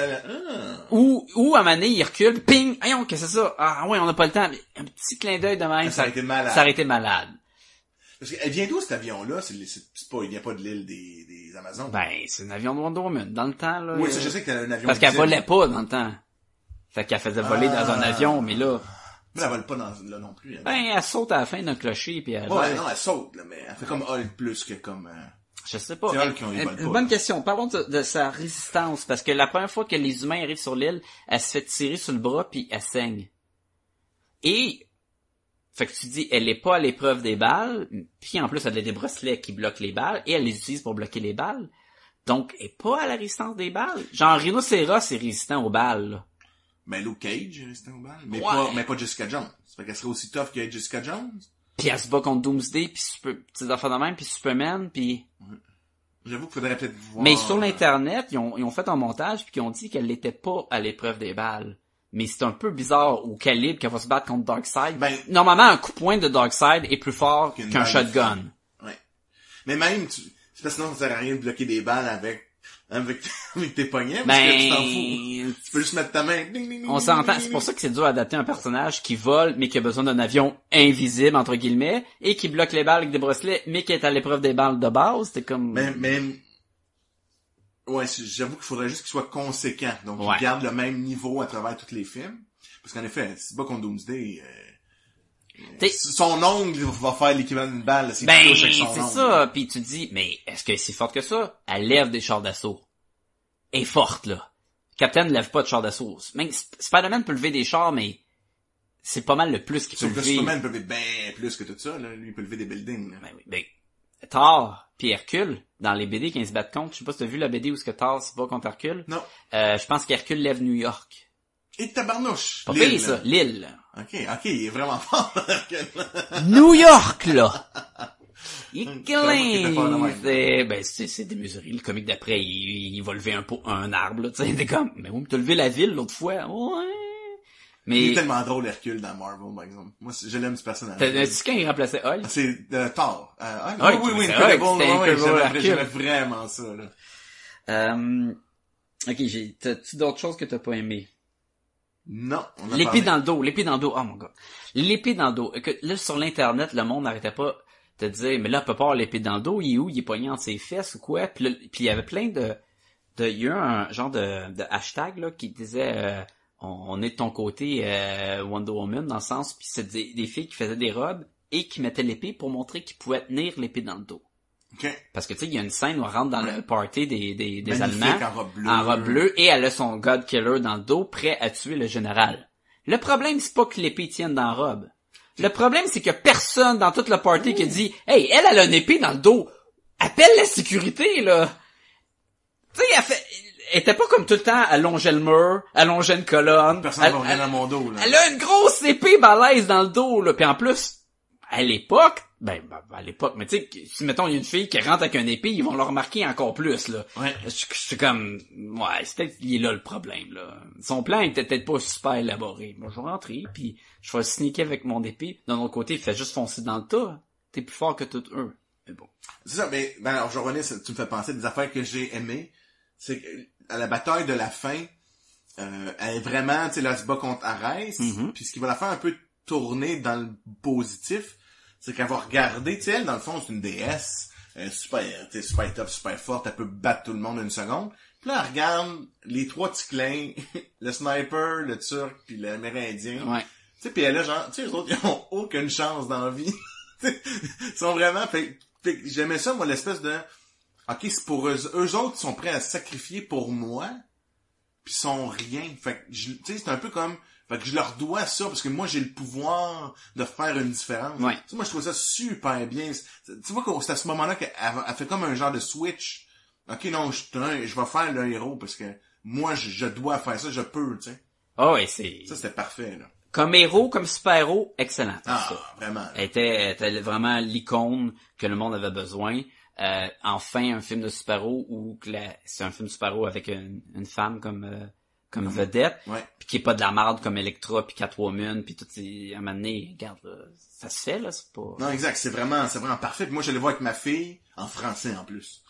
ou ou à un moment donné il recule ping hey qu'est-ce que c'est ça? Ah ouais on n'a pas le temps mais un petit clin d'œil de même Ça aurait été malade. ça aurait été malade Parce qu'elle vient d'où cet avion-là? C'est, pas, il vient pas de l'île des, des Amazones. ben c'est un avion de Wonder Woman dans le temps là oui, ça, je sais que t'as un avion. Parce qu'elle volait pas dans le temps. Fait qu'elle faisait voler dans un Ah. avion, mais là, Mais elle vole pas dans, là non plus. Elle. ben, elle saute à la fin d'un clocher, puis elle ouais, non, elle saute, là, mais elle fait comme Hulk plus que comme, euh, Je sais pas. Elle qui une pas, bonne là. question. Parlons de, de sa résistance, parce que la première fois que les humains arrivent sur l'île, elle se fait tirer sur le bras, puis elle saigne. Et, fait que tu dis, elle est pas à l'épreuve des balles, puis en plus, elle a des bracelets qui bloquent les balles, et elle les utilise pour bloquer les balles. Donc, elle est pas à la résistance des balles. Genre, Rhinocéros est résistant aux balles, là. mais Luke Cage, est resté au bal. Mais Ouais. pas, mais pas Jessica Jones. Fait qu'elle serait aussi tough que Jessica Jones. Puis elle se bat contre Doomsday, puis Super... petites affaires de même, puis Superman, puis... J'avoue qu'il faudrait peut-être voir. Mais sur l'internet, ils ont, ils ont fait un montage puis ils ont dit qu'elle n'était pas à l'épreuve des balles. Mais c'est un peu bizarre au calibre qu'elle va se battre contre Darkseid. Ben- Normalement, un coup de poing de Darkseid est plus fort qu'un shotgun. Ouais. Mais même, tu, c'est parce que sinon, ça sert à rien de bloquer des balles avec, avec, avec tes poignets, parce que tu t'en fous. Ben, Tu peux juste mettre ta main. on s'entend. C'est pour ça que c'est dur à adapter un personnage qui vole mais qui a besoin d'un avion invisible entre guillemets et qui bloque les balles avec des bracelets mais qui est à l'épreuve des balles de base. C'est comme. Mais, mais, ouais, j'avoue qu'il faudrait juste qu'il soit conséquent. Donc, Ouais. qu'il garde le même niveau à travers tous les films. Parce qu'en effet, c'est pas contre Doomsday, euh, T'es- son ongle va faire l'équivalent d'une balle, Ben, c'est ça. Puis tu dis, mais est-ce qu'elle est si forte que ça? Elle lève des chars d'assaut. Elle est forte, là. Captain ne lève pas de chars d'assaut. Même Sp- Spider-Man peut lever des chars, mais c'est pas mal le plus qu'il peut lever. Superman peut lever bien plus que tout ça, là. Lui, il peut lever des buildings, là. Ben oui, ben, Thor puis Hercule, dans les BD quand ils se battent contre, je sais pas si t'as vu la BD où ce que se bat contre Hercule. Non. Euh, je pense qu'Hercule lève New York. Et tabarnouche! Pas pire, ça. là. L'île. Ok, ok, il est vraiment fort. New York, là! Il ben, c'est, c'est démesuré. Le comique d'après, il, il va lever un, pot, un arbre, là, tu sais, t'es comme, mais oui, t'as levé la ville l'autre fois, ouais. Il Mais, est tellement drôle, Hercule, dans Marvel, par exemple. Moi, je l'aime, ce personnage. t'as dit quand il remplaçait Hulk? C'est euh, Thor. Euh, ah, Ouais, oui, oui, oui, c'est Incredible, ouais, Incredible j'aimais- Hercule. J'aimais vraiment ça, là. Euh, ok, j'ai, t'as-tu d'autres choses que t'as pas aimé? Non, L'épée dans le dos, l'épée dans le dos, oh mon gars. L'épée dans le dos. Là, sur l'internet, le monde n'arrêtait pas de dire, mais là, peut pas l'épée dans le dos, il est où? Il est pogné entre ses fesses ou quoi? Puis, là, puis il y avait plein de, de, il y a eu un genre de, de hashtag, là, qui disait, euh, on, on est de ton côté, euh, Wonder Woman, dans le sens, puis c'est des, des filles qui faisaient des robes, et qui mettait l'épée pour montrer qu'il pouvait tenir l'épée dans le dos. Parce que tu sais, il y a une scène où elle rentre dans le party des, des, des Allemands en robe bleue. en robe bleue et elle a son God Killer dans le dos, prêt à tuer le général. Le problème, c'est pas que l'épée tienne dans la robe. Le problème, c'est que personne dans toute le party qui dit Hey, elle, elle a une épée dans le dos. Appelle la sécurité, là. Tu sais, elle fait. Elle était pas comme tout le temps allonger le mur, allonger une colonne. Personne Elle- va rien dans mon dos, là. elle a une grosse épée balèze dans le dos, là. Puis en plus, à l'époque, ben, ben, à l'époque, mais tu sais, si mettons, il y a une fille qui rentre avec une épée, ils vont le remarquer encore plus, là. Ouais. Je je suis comme, ouais, c'est peut-être, il est là le problème, là. Son plan était peut-être pas super élaboré. Moi, je vais rentrer, puis je vais sneaker avec mon épée. D'un autre côté, il fait juste foncer dans le tas. T'es plus fort que tout eux. Mais bon. C'est ça, mais ben, alors, je revenais, tu me fais penser à des affaires que j'ai aimées. C'est que à la bataille de la fin, euh, elle est vraiment, tu sais, là, elle se bat contre Arès, Mhm. puis ce qui va la faire un peu tourner dans le positif, c'est qu'elle va regarder, tu sais, elle, dans le fond, c'est une déesse, elle est super, tu sais, super top, super forte, elle peut battre tout le monde en une seconde. Puis là, elle regarde les trois petits clins, le sniper, le turc, puis l'amérindien. Ouais. Tu sais, puis elle a genre, tu sais, les autres, ils ont aucune chance dans la vie. ils sont vraiment, fait, fait que j'aimais ça, moi, l'espèce de, ok, c'est pour eux, eux autres, ils sont prêts à se sacrifier pour moi, puis ils sont rien. Fait que, tu sais, c'est un peu comme, fait que je leur dois ça, parce que moi, j'ai le pouvoir de faire une différence. Ouais. Tu sais, moi, je trouve ça super bien. Tu vois que c'est à ce moment-là qu'elle elle fait comme un genre de switch. Ok, non, je, je vais faire le héros, parce que moi, je, je dois faire ça, je peux, tu sais. Oh, ouais, c'est, Ça, c'était parfait, là. comme héros, comme super-héros, excellent. Ah, ça. vraiment. Elle était, elle était vraiment l'icône que le monde avait besoin. Euh, enfin, un film de super-héros où c'est un film de super-héros avec une, une femme comme euh, comme vedette, Ouais. puis qui est pas de la merde comme Electra puis Catwoman puis tout ces à un moment donné, regarde, là, ça se fait là, c'est pas. Non, exact, c'est vraiment, c'est vraiment parfait. Puis moi, je le vois avec ma fille, en français, en plus.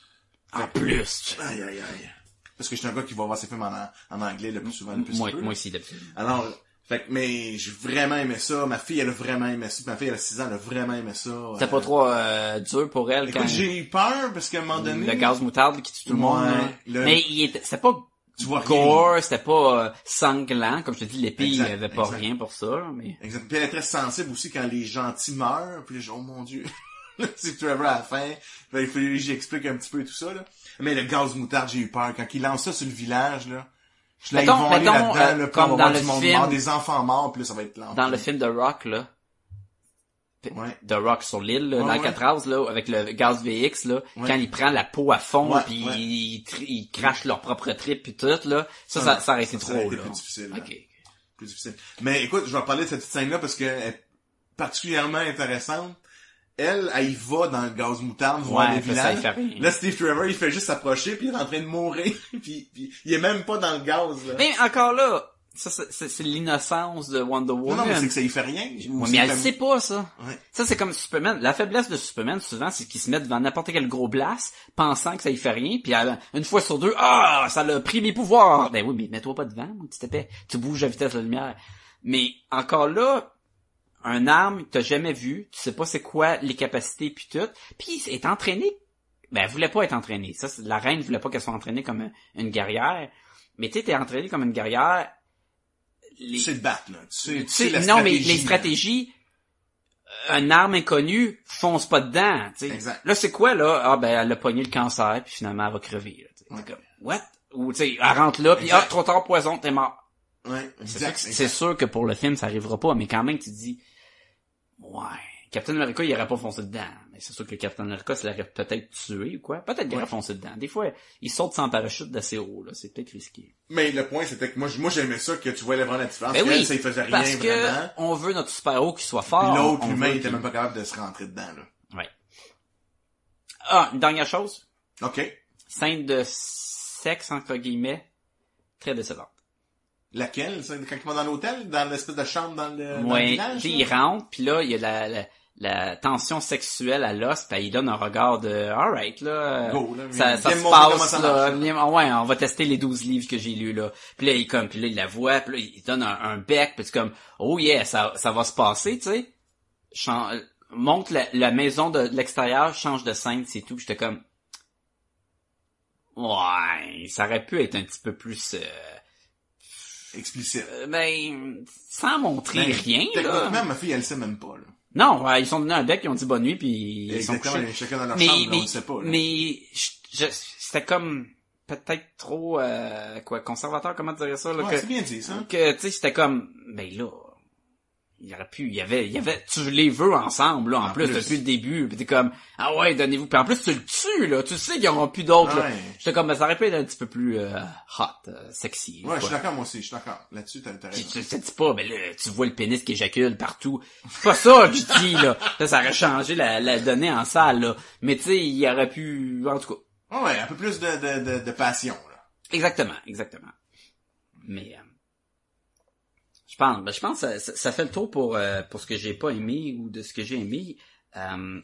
En plus. Aïe, aïe, aïe. Parce que je suis un gars qui va voir ses films en, en anglais le plus souvent, le plus Moi, moi aussi d'habitude. Alors, fait que, mais j'ai vraiment aimé ça. Ma fille, elle a vraiment aimé ça. Ma fille, elle a 6 ans, elle a vraiment aimé ça. C'était Euh, pas trop euh, dur pour elle Écoute, quand j'ai eu peur parce qu'à un moment donné, le gaz moutarde qui tue tout le monde. Le- Mais il était, c'était pas tu vois gore, c'était pas euh, sanglant, comme je te dis, l'épée, il y avait pas exact. rien pour ça, mais. Exact. Puis elle est très sensible aussi quand les gentils meurent. Puis dis, oh mon dieu. c'est Trevor à la fin. Il faut que j'explique un petit peu tout ça, là. Mais le gaz moutarde, j'ai eu peur. Quand il lance ça sur le village, là. Je l'ai ils Mettons- vont aller mettons, là-dedans, euh, là, comme dans le film- mort, des enfants morts, là, ça va être lent. Dans le film de Rock, là, Ouais. de Rock sur l'île, là, Ouais, dans Alcatraz, là, avec le gaz VX, là, Ouais. quand il prend la peau à fond, Ouais, puis ouais. ils, tri- ils crachent leur propre trip puis tout, là, ça, ça, ça aurait été trop, été là. plus difficile, là. Ok. plus difficile. Mais écoute, je vais parler de cette petite scène-là parce qu'elle est particulièrement intéressante. Elle, elle y va dans le gaz moutarde, voir Ouais, le puis ça, il village. fait rien. Là, Steve Trevor, il fait juste s'approcher, puis il est en train de mourir, puis, puis il est même pas dans le gaz, là. Mais encore là, ça, c'est- l'innocence de Wonder non, Woman. non, mais c'est que ça y fait rien. Ouais, mais elle comme- sait pas, ça. Ouais. Ça, c'est comme Superman. La faiblesse de Superman, souvent, c'est qu'il se met devant n'importe quel gros blast, pensant que ça y fait rien, puis euh, une fois sur deux, ah, ça l'a pris mes pouvoirs. Ben oui, mais mets-toi pas devant, mon petit épais. Tu bouges à vitesse de la lumière. Mais encore là, un arme, t'as jamais vu, tu sais pas c'est quoi les capacités puis tout, puis elle est entraînée. Ben, elle voulait pas être entraînée. Ça, la reine voulait pas qu'elle soit entraînée comme une, guerrière. Mais tu sais, t'es entraînée comme une guerrière. Les- Tu sais te battre, là. Tu sais, tu sais la non, mais les stratégies, euh, une arme inconnue, fonce pas dedans. Exact. Là, c'est quoi, là? Ah, ben, elle a pogné le cancer, puis finalement, elle va crever. là. Ouais. Comme, what? Ou, tu sais, elle rentre là, puis ah, trop tard, poison, t'es mort. Ouais, C'est sûr, exact. que- c'est sûr que pour le film, ça arrivera pas, mais quand même, tu te dis, ouais, Captain America, il aurait pas foncé dedans. Mais c'est sûr que Captain America, ça l'aurait peut-être tué ou quoi. Peut-être qu'il aurait Ouais. foncé dedans. Des fois, il saute sans parachute d'assez haut, là. C'est peut-être risqué. Mais le point, c'était que moi, moi, j'aimais ça que tu voyais vraiment la différence. Ben Elle, oui, ça, il faisait rien parce que vraiment. on veut notre super-héros qui soit fort. l'autre, veut il était même pas capable de se rentrer dedans, là. Ouais. Ah, une dernière chose. OK. Scène de sexe, entre guillemets, très décevante. Laquelle? ça, Quand il va dans l'hôtel? Dans l'espèce de chambre dans le, dans le Ouais, village? là? il rentre, puis là, il y a la, la, la tension sexuelle à l'os, puis il donne un regard de « alright, là, Go, là, ça, ça se passe, ça là, ah ouais, on va tester les 12 livres que j'ai lus, là. » Puis là, il comme, puis là, il la voit, puis là, il donne un, un bec, puis c'est comme « oh yeah, ça, ça va se passer, tu sais. Monte la, la maison de, de l'extérieur, change de scène, c'est tout. » J'étais comme « ouais, ça aurait pu être un petit peu plus... euh, Explicite. euh, ben, sans montrer Ben, rien, là. » Techniquement, ma fille, elle le sait même pas, là. Non, ouais, ils sont donnés un bec, ils ont dit bonne nuit, puis ils sont couchés. chacun dans leur Mais, chambre, là, mais, on le sait pas. là. mais je- je- c'était comme peut-être trop euh, quoi conservateur, comment dire ça là, Ouais, que, bien dit, ça. que tu sais c'était comme ben là il y aurait pu, il y avait, il y avait, tu les veux ensemble, là, en, En plus, plus. depuis le début, pis t'es comme, ah ouais, donnez-vous, puis en plus, tu le tues, là, tu sais qu'il y aura plus d'autres. Ouais. J'étais comme, ben, ça aurait pu être un petit peu plus, euh, hot, euh, sexy. Ouais, je suis d'accord, moi aussi, je suis d'accord. Là-dessus, t'as raison. tu te dis pas, ben là, tu vois le pénis qui éjacule partout. C'est pas ça que je dis, là. Là, ça aurait changé la, la donnée en salle, là. Mais tu sais, il aurait pu, en tout cas. Ouais, un peu plus de, de, de, de passion, là. Exactement, exactement. Mais, euh, je pense, ben, je pense que ça, ça- fait le tour pour, euh, pour ce que j'ai pas aimé ou de ce que j'ai aimé. Euh,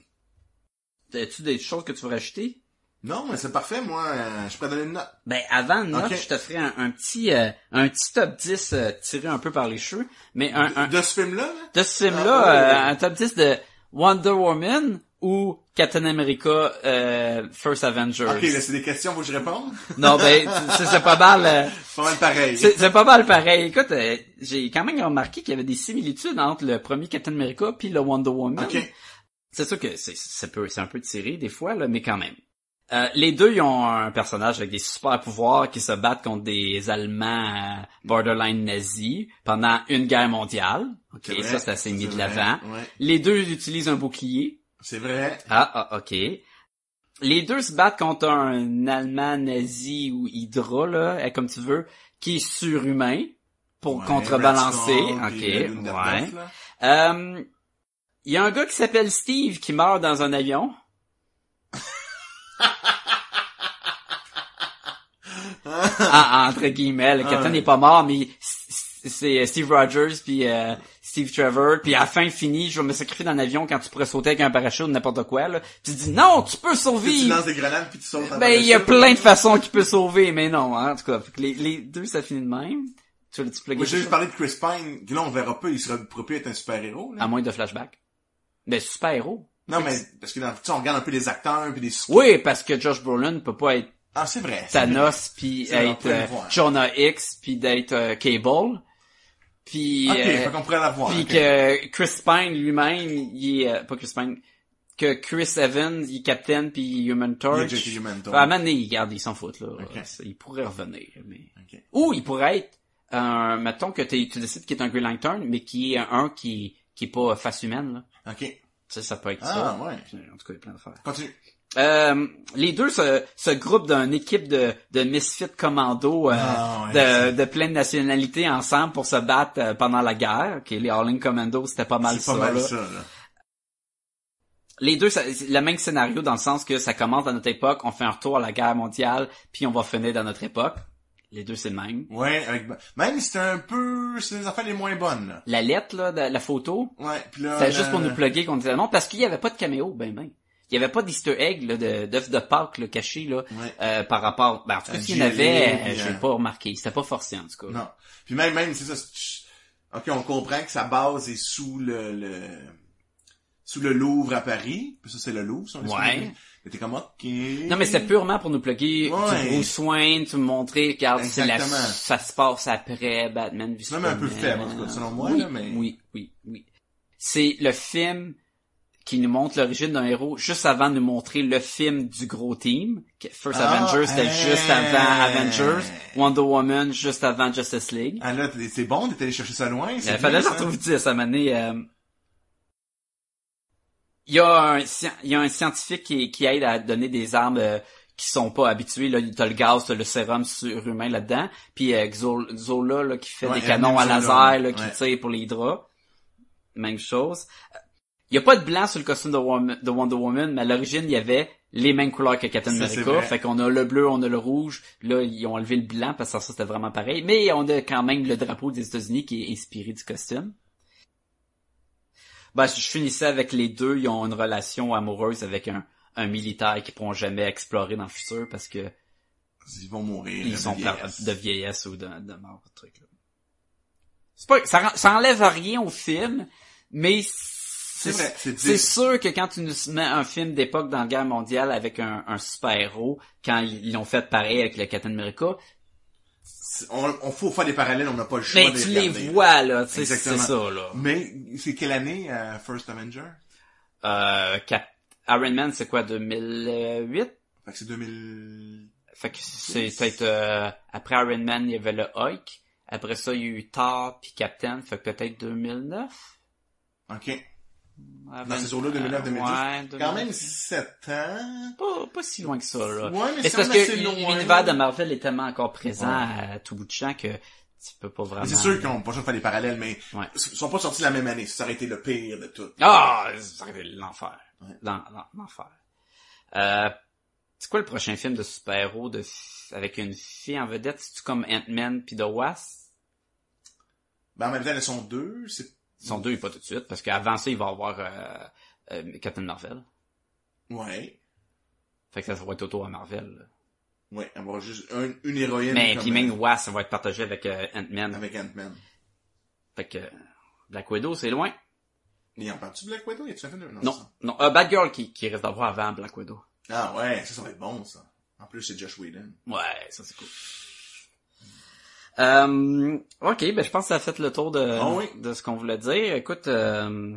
as-tu des choses que tu veux rajouter? Non, mais c'est parfait, moi, euh, je à donner une note. Ben, avant une note, je te ferai un, un petit, euh, un petit top 10 euh, tiré un peu par les cheveux. Mais un, un, De ce film-là, là? de ce film-là, Ah, ouais. euh, un top 10 de Wonder Woman ou Captain America euh, First Avengers. Ok, là, c'est des questions, faut que je réponde? Non, ben, c'est c'est pas mal... euh, Pas mal pareil. c'est c'est pas mal pareil. Écoute, euh, j'ai quand même remarqué qu'il y avait des similitudes entre le premier Captain America puis le Wonder Woman. Ok. C'est sûr que c'est c'est un peu tiré des fois là, mais quand même. Euh, les deux ils ont un personnage avec des super pouvoirs qui se battent contre des Allemands euh, borderline nazis pendant une guerre mondiale. Ok, C'est vrai, ça c'est assez mis c'est de l'avant. Ouais. Les deux utilisent un bouclier. C'est vrai. Ah, ah, ok. Les deux se battent contre un Allemand nazi ou Hydra, là, euh, comme tu veux, qui est surhumain pour Ouais, contrebalancer. Ok, ouais. là. Euh, Il y a un gars qui s'appelle Steve qui meurt dans un avion. ah, entre guillemets, le capitaine n'est pas mort, mais c'est Steve Rogers puis euh, Steve Trevor, puis à la fin fini, je vais me sacrifier dans l'avion quand tu pourrais sauter avec un parachute ou n'importe quoi là. Puis tu dis non, tu peux Puis tu lances des grenades puis tu sautes en Ben il y a plein de façons qu'il peut sauver, mais non, hein, en tout cas, les, les deux ça finit de même. Tu veux tu Moi, j'ai juste parlé de Chris Pine, que là, on verra pas, il sera plus être un super-héros, là. à moins de flashback. Ben super héros. Non, mais, parce que dans, on regarde un peu les acteurs puis des Oui, parce que Josh Brolin peut pas être Ah, c'est vrai. Thanos puis être euh. Jonah X puis d'être euh, Cable. Puis Ok, euh, fait qu'on pourrait l'avoir. puis ok. que Chris Pine lui-même, il est euh, pas Chris Pine, que Chris Evans, il est Captain puis Human Il Torch. J.K. Human Torch. À un moment donné, il garde, ils s'en foutent là. Ok. Euh, Il pourrait revenir, mais Ok. ou il pourrait être un, mettons que tu décides qu'il est un Green Lantern, mais qui est un qui qui est pas face humaine là. Ok. Tu sais, ça peut être Ah, ça. ouais. Puis, En tout cas, il y a plein d'affaires. Continue. Euh, les deux se, se groupent d'une équipe de, de misfit commando euh, Ah, de, de plein de nationalités ensemble pour se battre euh, pendant la guerre. Ok, les All-In Commando, c'était pas mal ça. pas mal là. ça, là. Les deux, c'est le même scénario dans le sens que ça commence dans notre époque, on fait un retour à la guerre mondiale, puis on va finir dans notre époque. Les deux, c'est le même. Ouais, avec, même si c'était un peu, c'est les affaires les moins bonnes, là. La lettre, là, de la photo, Ouais, puis là. c'était juste pour nous plugger qu'on disait non, parce qu'il y avait pas de caméo, ben ben. Il y avait pas d'easter egg, là, de, d'œuf de Pâques, là, caché, là, Ouais. euh, par rapport, ben, en tout cas, s'il y en avait, euh, j'ai pas remarqué. C'était pas forcé, en tout cas. Non. Puis même, même, c'est ça. c'est- Ok, on comprend que sa base est sous le, le sous le Louvre à Paris. Puis ça, c'est le Louvre, si on Ouais. Mais t'es comme, ok. Non, mais c'était purement pour nous plugger Ouais. Bruce Wayne, tu me montrer, regarde, c'est la, ça se passe après Batman C'est même un peu faible, en tout cas, selon moi, oui, là, mais- Oui, oui, oui. C'est le film qui nous montre l'origine d'un héros juste avant de nous montrer le film du gros team. First Ah, Avengers, c'était hey. juste avant Avengers. Wonder Woman, juste avant Justice League. Ah là, t'es- c'est bon, t'es allé chercher ça loin. Il fallait ça. retrouver 10 à maner. Euh... Il y a un, il y a un scientifique qui, qui aide à donner des armes euh, qui sont pas habituées. Là, t'as le gaz, t'as le sérum surhumain là-dedans. Puis euh, Zola là, qui fait Ouais, des canons à laser là, qui ouais. tire pour les draps. Même chose. Il y a pas de blanc sur le costume de, Woman- de Wonder Woman, mais à l'origine, il y avait les mêmes couleurs que Captain America. Fait qu'on a le bleu, on a le rouge. Là, ils ont enlevé le blanc parce que ça, c'était vraiment pareil. Mais on a quand même le drapeau des États-Unis qui est inspiré du costume. Ben, je finissais avec les deux. Ils ont une relation amoureuse avec un, un militaire qui pourront jamais explorer dans le futur parce que Ils vont mourir. ils sont vieillesse. de vieillesse ou de, de mort, truc là. C'est pas, ça, ça enlève rien au film, mais c'est, vrai, sûr que quand tu nous mets un film d'époque dans la guerre mondiale avec un, un super-héros, quand ils l'ont fait pareil avec le Captain America, on, on faut faire des parallèles, on n'a pas le choix Mais de tu les regarder. vois, là, c'est ça, là. Mais c'est quelle année euh, First Avenger? Euh, Cap- Iron Man, c'est quoi, 2008? Fait que c'est 2000. Fait que c'est peut-être, euh, après Iron Man, il y avait le Hulk. Après ça, il y a eu Thor puis Captain, fait que peut-être 2009? Ok. Avant- ces eaux-là, 2009, 2010. Ouais, Quand 2009. même 7 ans. Pas, pas si loin que ça, là. Ouais, mais c'est parce que l'univers de Marvel est tellement encore présent Ouais. à tout bout de champ que tu peux pas vraiment... C'est sûr qu'ils n'ont pas faire des parallèles, mais Ouais. ils sont pas sortis la même année. Ça aurait été le pire de tout. Ah! Ça aurait été l'enfer. Ouais. L'en- l'en- L'enfer. Euh, c'est quoi le prochain film de super-héros de avec une fille en vedette? C'est-tu comme Ant-Man pis The Wasp? Ben, en même temps, elles sont deux. C'est... Ils sont deux, pas tout de suite, parce qu'avant ça, il va y avoir euh, euh, Captain Marvel. Ouais. Fait que ça va être auto à Marvel. là. Ouais, avoir juste un- une héroïne. Mais puis même Wasp, ça va être partagé avec euh, Ant-Man. Avec Ant-Man. Fait que Black Widow, c'est loin. Et en parles-tu de Black Widow? Y a-tu fait un... Non, non. Euh, Bad Girl qui, qui reste d'avoir avant Black Widow. Ah ouais, ça, ça va être bon, ça. En plus, c'est Josh Whedon. Ouais, ça c'est cool. Euh, ok, ben je pense que ça a fait le tour de, Ah oui. de ce qu'on voulait dire. Écoute, euh,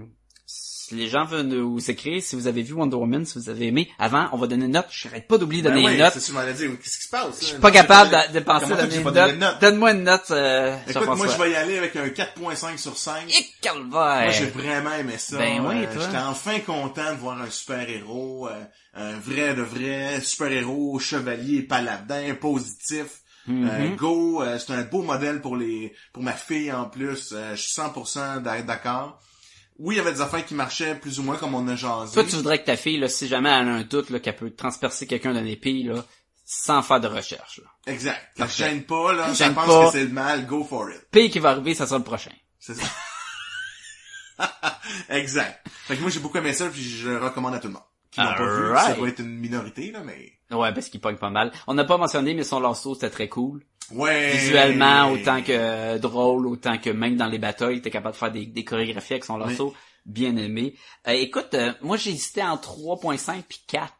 si les gens veulent nous écrire, si vous avez vu Wonder Woman, si vous avez aimé, avant, on va donner une note. Je n'arrête pas d'oublier de donner ben une ouais, note. c'est ce que dit. Qu'est-ce qui se passe? Je suis pas capable de, de penser à donner une note. note? Donne-moi une note, euh, sur Écoute, moi, je vais y aller avec un 4.5 sur 5. Et calvaire! Moi, j'ai vraiment aimé ça. Ben oui, Euh. J'étais enfin content de voir un super-héros, euh, un vrai de vrai super-héros, chevalier, paladin, positif. Mhm. Euh, go, euh, c'est un beau modèle pour les pour ma fille en plus. Euh, je suis 100% d'a- d'accord. Oui, il y avait des affaires qui marchaient plus ou moins comme on a jasé. Toi, tu voudrais que ta fille, là, si jamais elle a un doute, là, qu'elle peut transpercer quelqu'un d'une épée, là, sans faire de recherche, là. Exact. Ça Parfait. gêne pas, là. Ça pense pas. que c'est le mal, go for it. Pire qui va arriver, ça sera le prochain. C'est ça. exact. Fait que moi, j'ai beaucoup aimé ça, puis je le recommande à tout le monde. Qui l'ont pas vu, ça va être une minorité, là, mais... Ouais, parce qu'il pogne pas mal. On n'a pas mentionné, mais son lasso, c'était très cool. Ouais. Visuellement, autant que euh, drôle, autant que même dans les batailles, il était capable de faire des, des chorégraphies avec son lasso. Bien aimé. Euh, écoute, euh, moi j'ai hésité en 3.5 puis 4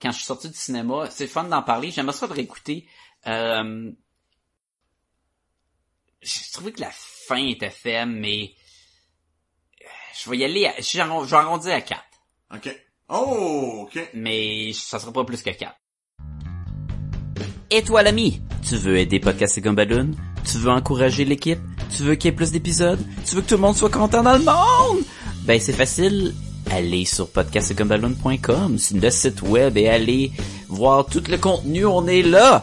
quand je suis sorti du cinéma. C'est fun d'en parler. J'aimerais ça de réécouter. Euh, je trouvais que la fin était faible, mais je vais y aller. À, je vais arron- je vais arrondir à 4. OK. Oh, OK. mais ça sera pas plus que 4. Et toi l'ami, tu veux aider Podcast et Gumballoon? Tu veux encourager l'équipe? Tu veux qu'il y ait plus d'épisodes? Tu veux que tout le monde soit content dans le monde? Ben c'est facile, allez sur podcastgumballoon.com, c'est le site web et allez voir tout le contenu, on est là!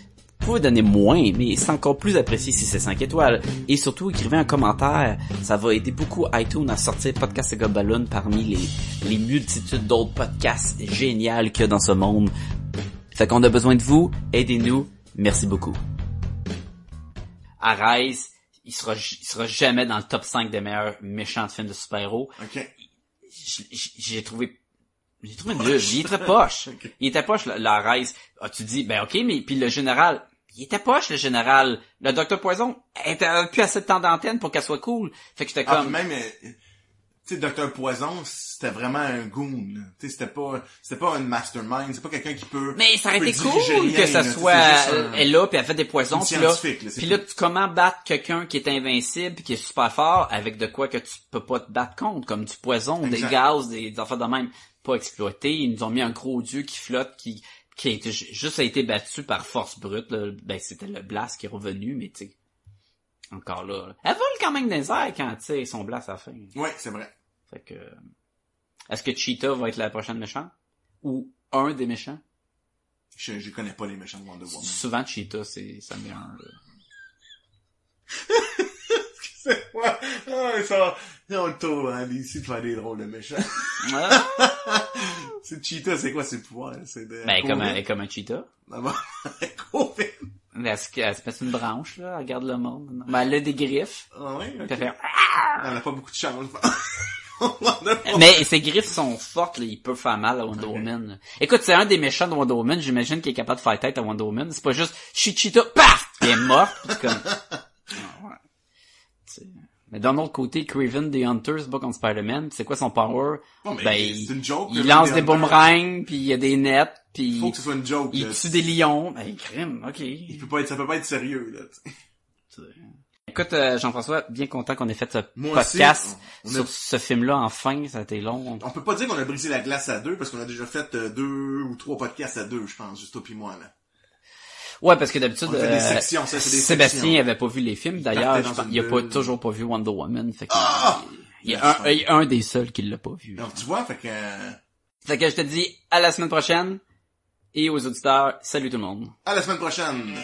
Vous pouvez donner moins, mais c'est encore plus apprécié si c'est 5 étoiles. Et surtout, écrivez un commentaire. Ça va aider beaucoup iTunes à sortir Podcast et Gobaloon parmi les, les multitudes d'autres podcasts géniaux qu'il y a dans ce monde. Fait qu'on a besoin de vous. Aidez-nous. Merci beaucoup. Arise, il sera, il sera jamais dans le top 5 des meilleurs méchants de films de super-héros. OK. J- j- J'ai trouvé j'ai trouvé nul. Il était poche. Il était poche, la, la. Ah, tu dis, ben ok, mais puis le général, il était poche, le général. Le docteur Poison, était plus assez de temps d'antenne pour qu'elle soit cool. Fait que j'étais Ah, comme... même, euh, tu sais, Dr. Poison, c'était vraiment un goon, là. Tu sais, c'était pas, c'était pas un mastermind, c'est pas quelqu'un qui peut... Mais ça aurait été cool que ça là. Soit un- elle là puis elle fait des poisons puis là, puis là tu comment battre quelqu'un qui est invincible puis qui est super fort avec de quoi que tu peux pas te battre contre comme du poison, Exact. des gaz, des, des affaires de même pas exploité. Ils nous ont mis un gros dieu qui flotte qui qui a été, juste a été battu par force brute là. ben c'était le blast qui est revenu mais tu sais Encore là. là. Elle vole quand même des airs quand, tu sais, son blast à la fin. Ouais, c'est vrai. Fait que... Est-ce que Cheetah va être la prochaine méchante? Ou un des méchants? Je, je connais pas les méchants de Wonder Woman. Souvent, Cheetah, c'est ça me un, là. C'est moi. Ah, ça, on le tour, hein, ici, de faire des drôles de méchants. Ah! c'est Cheetah, c'est quoi ses pouvoirs? C'est de... ben, elle est comme, un, elle est comme un cheetah. Ah. Mais Est-ce qu'elle se met une branche, là? Elle regarde le monde? Ben, elle a des griffes. Ah ouais, ok. Puis elle fait... Elle a pas beaucoup de chance. Mais ses griffes sont fortes, là, il peut faire mal à Wonder Woman. Écoute, c'est un des méchants de Wonder Woman, j'imagine qu'il est capable de faire tête à Wonder Woman. C'est pas juste, je suis Cheetah, paf! Elle est morte, pis comme... Ah, ouais. Tu sais. Mais d'un autre côté, Craven the Hunter se bat contre Spider-Man, c'est quoi son power? Mais ben, c'est il, une joke. il que lance des boomerangs, puis il y a des nets, puis Faut que ce soit une joke. il tue des lions. Ben, crime, ok. Il peut pas être, ça peut pas être sérieux, là. Écoute, euh, Jean-François, bien content qu'on ait fait ce Moi aussi, podcast a- sur ce film-là, enfin, ça a été long. On peut pas dire qu'on a brisé la glace à deux, parce qu'on a déjà fait euh, deux ou trois podcasts à deux, je pense, juste toi puis moi, là. Ouais, parce que d'habitude, euh, Sébastien sections. avait pas vu les films. D'ailleurs, il a pas, toujours pas vu Wonder Woman. Fait que, Ah! il y a un, il y a un des seuls qui l'a pas vu. Donc, tu vois, fait que... Fait que je te dis à la semaine prochaine. Et aux auditeurs, salut tout le monde. À la semaine prochaine!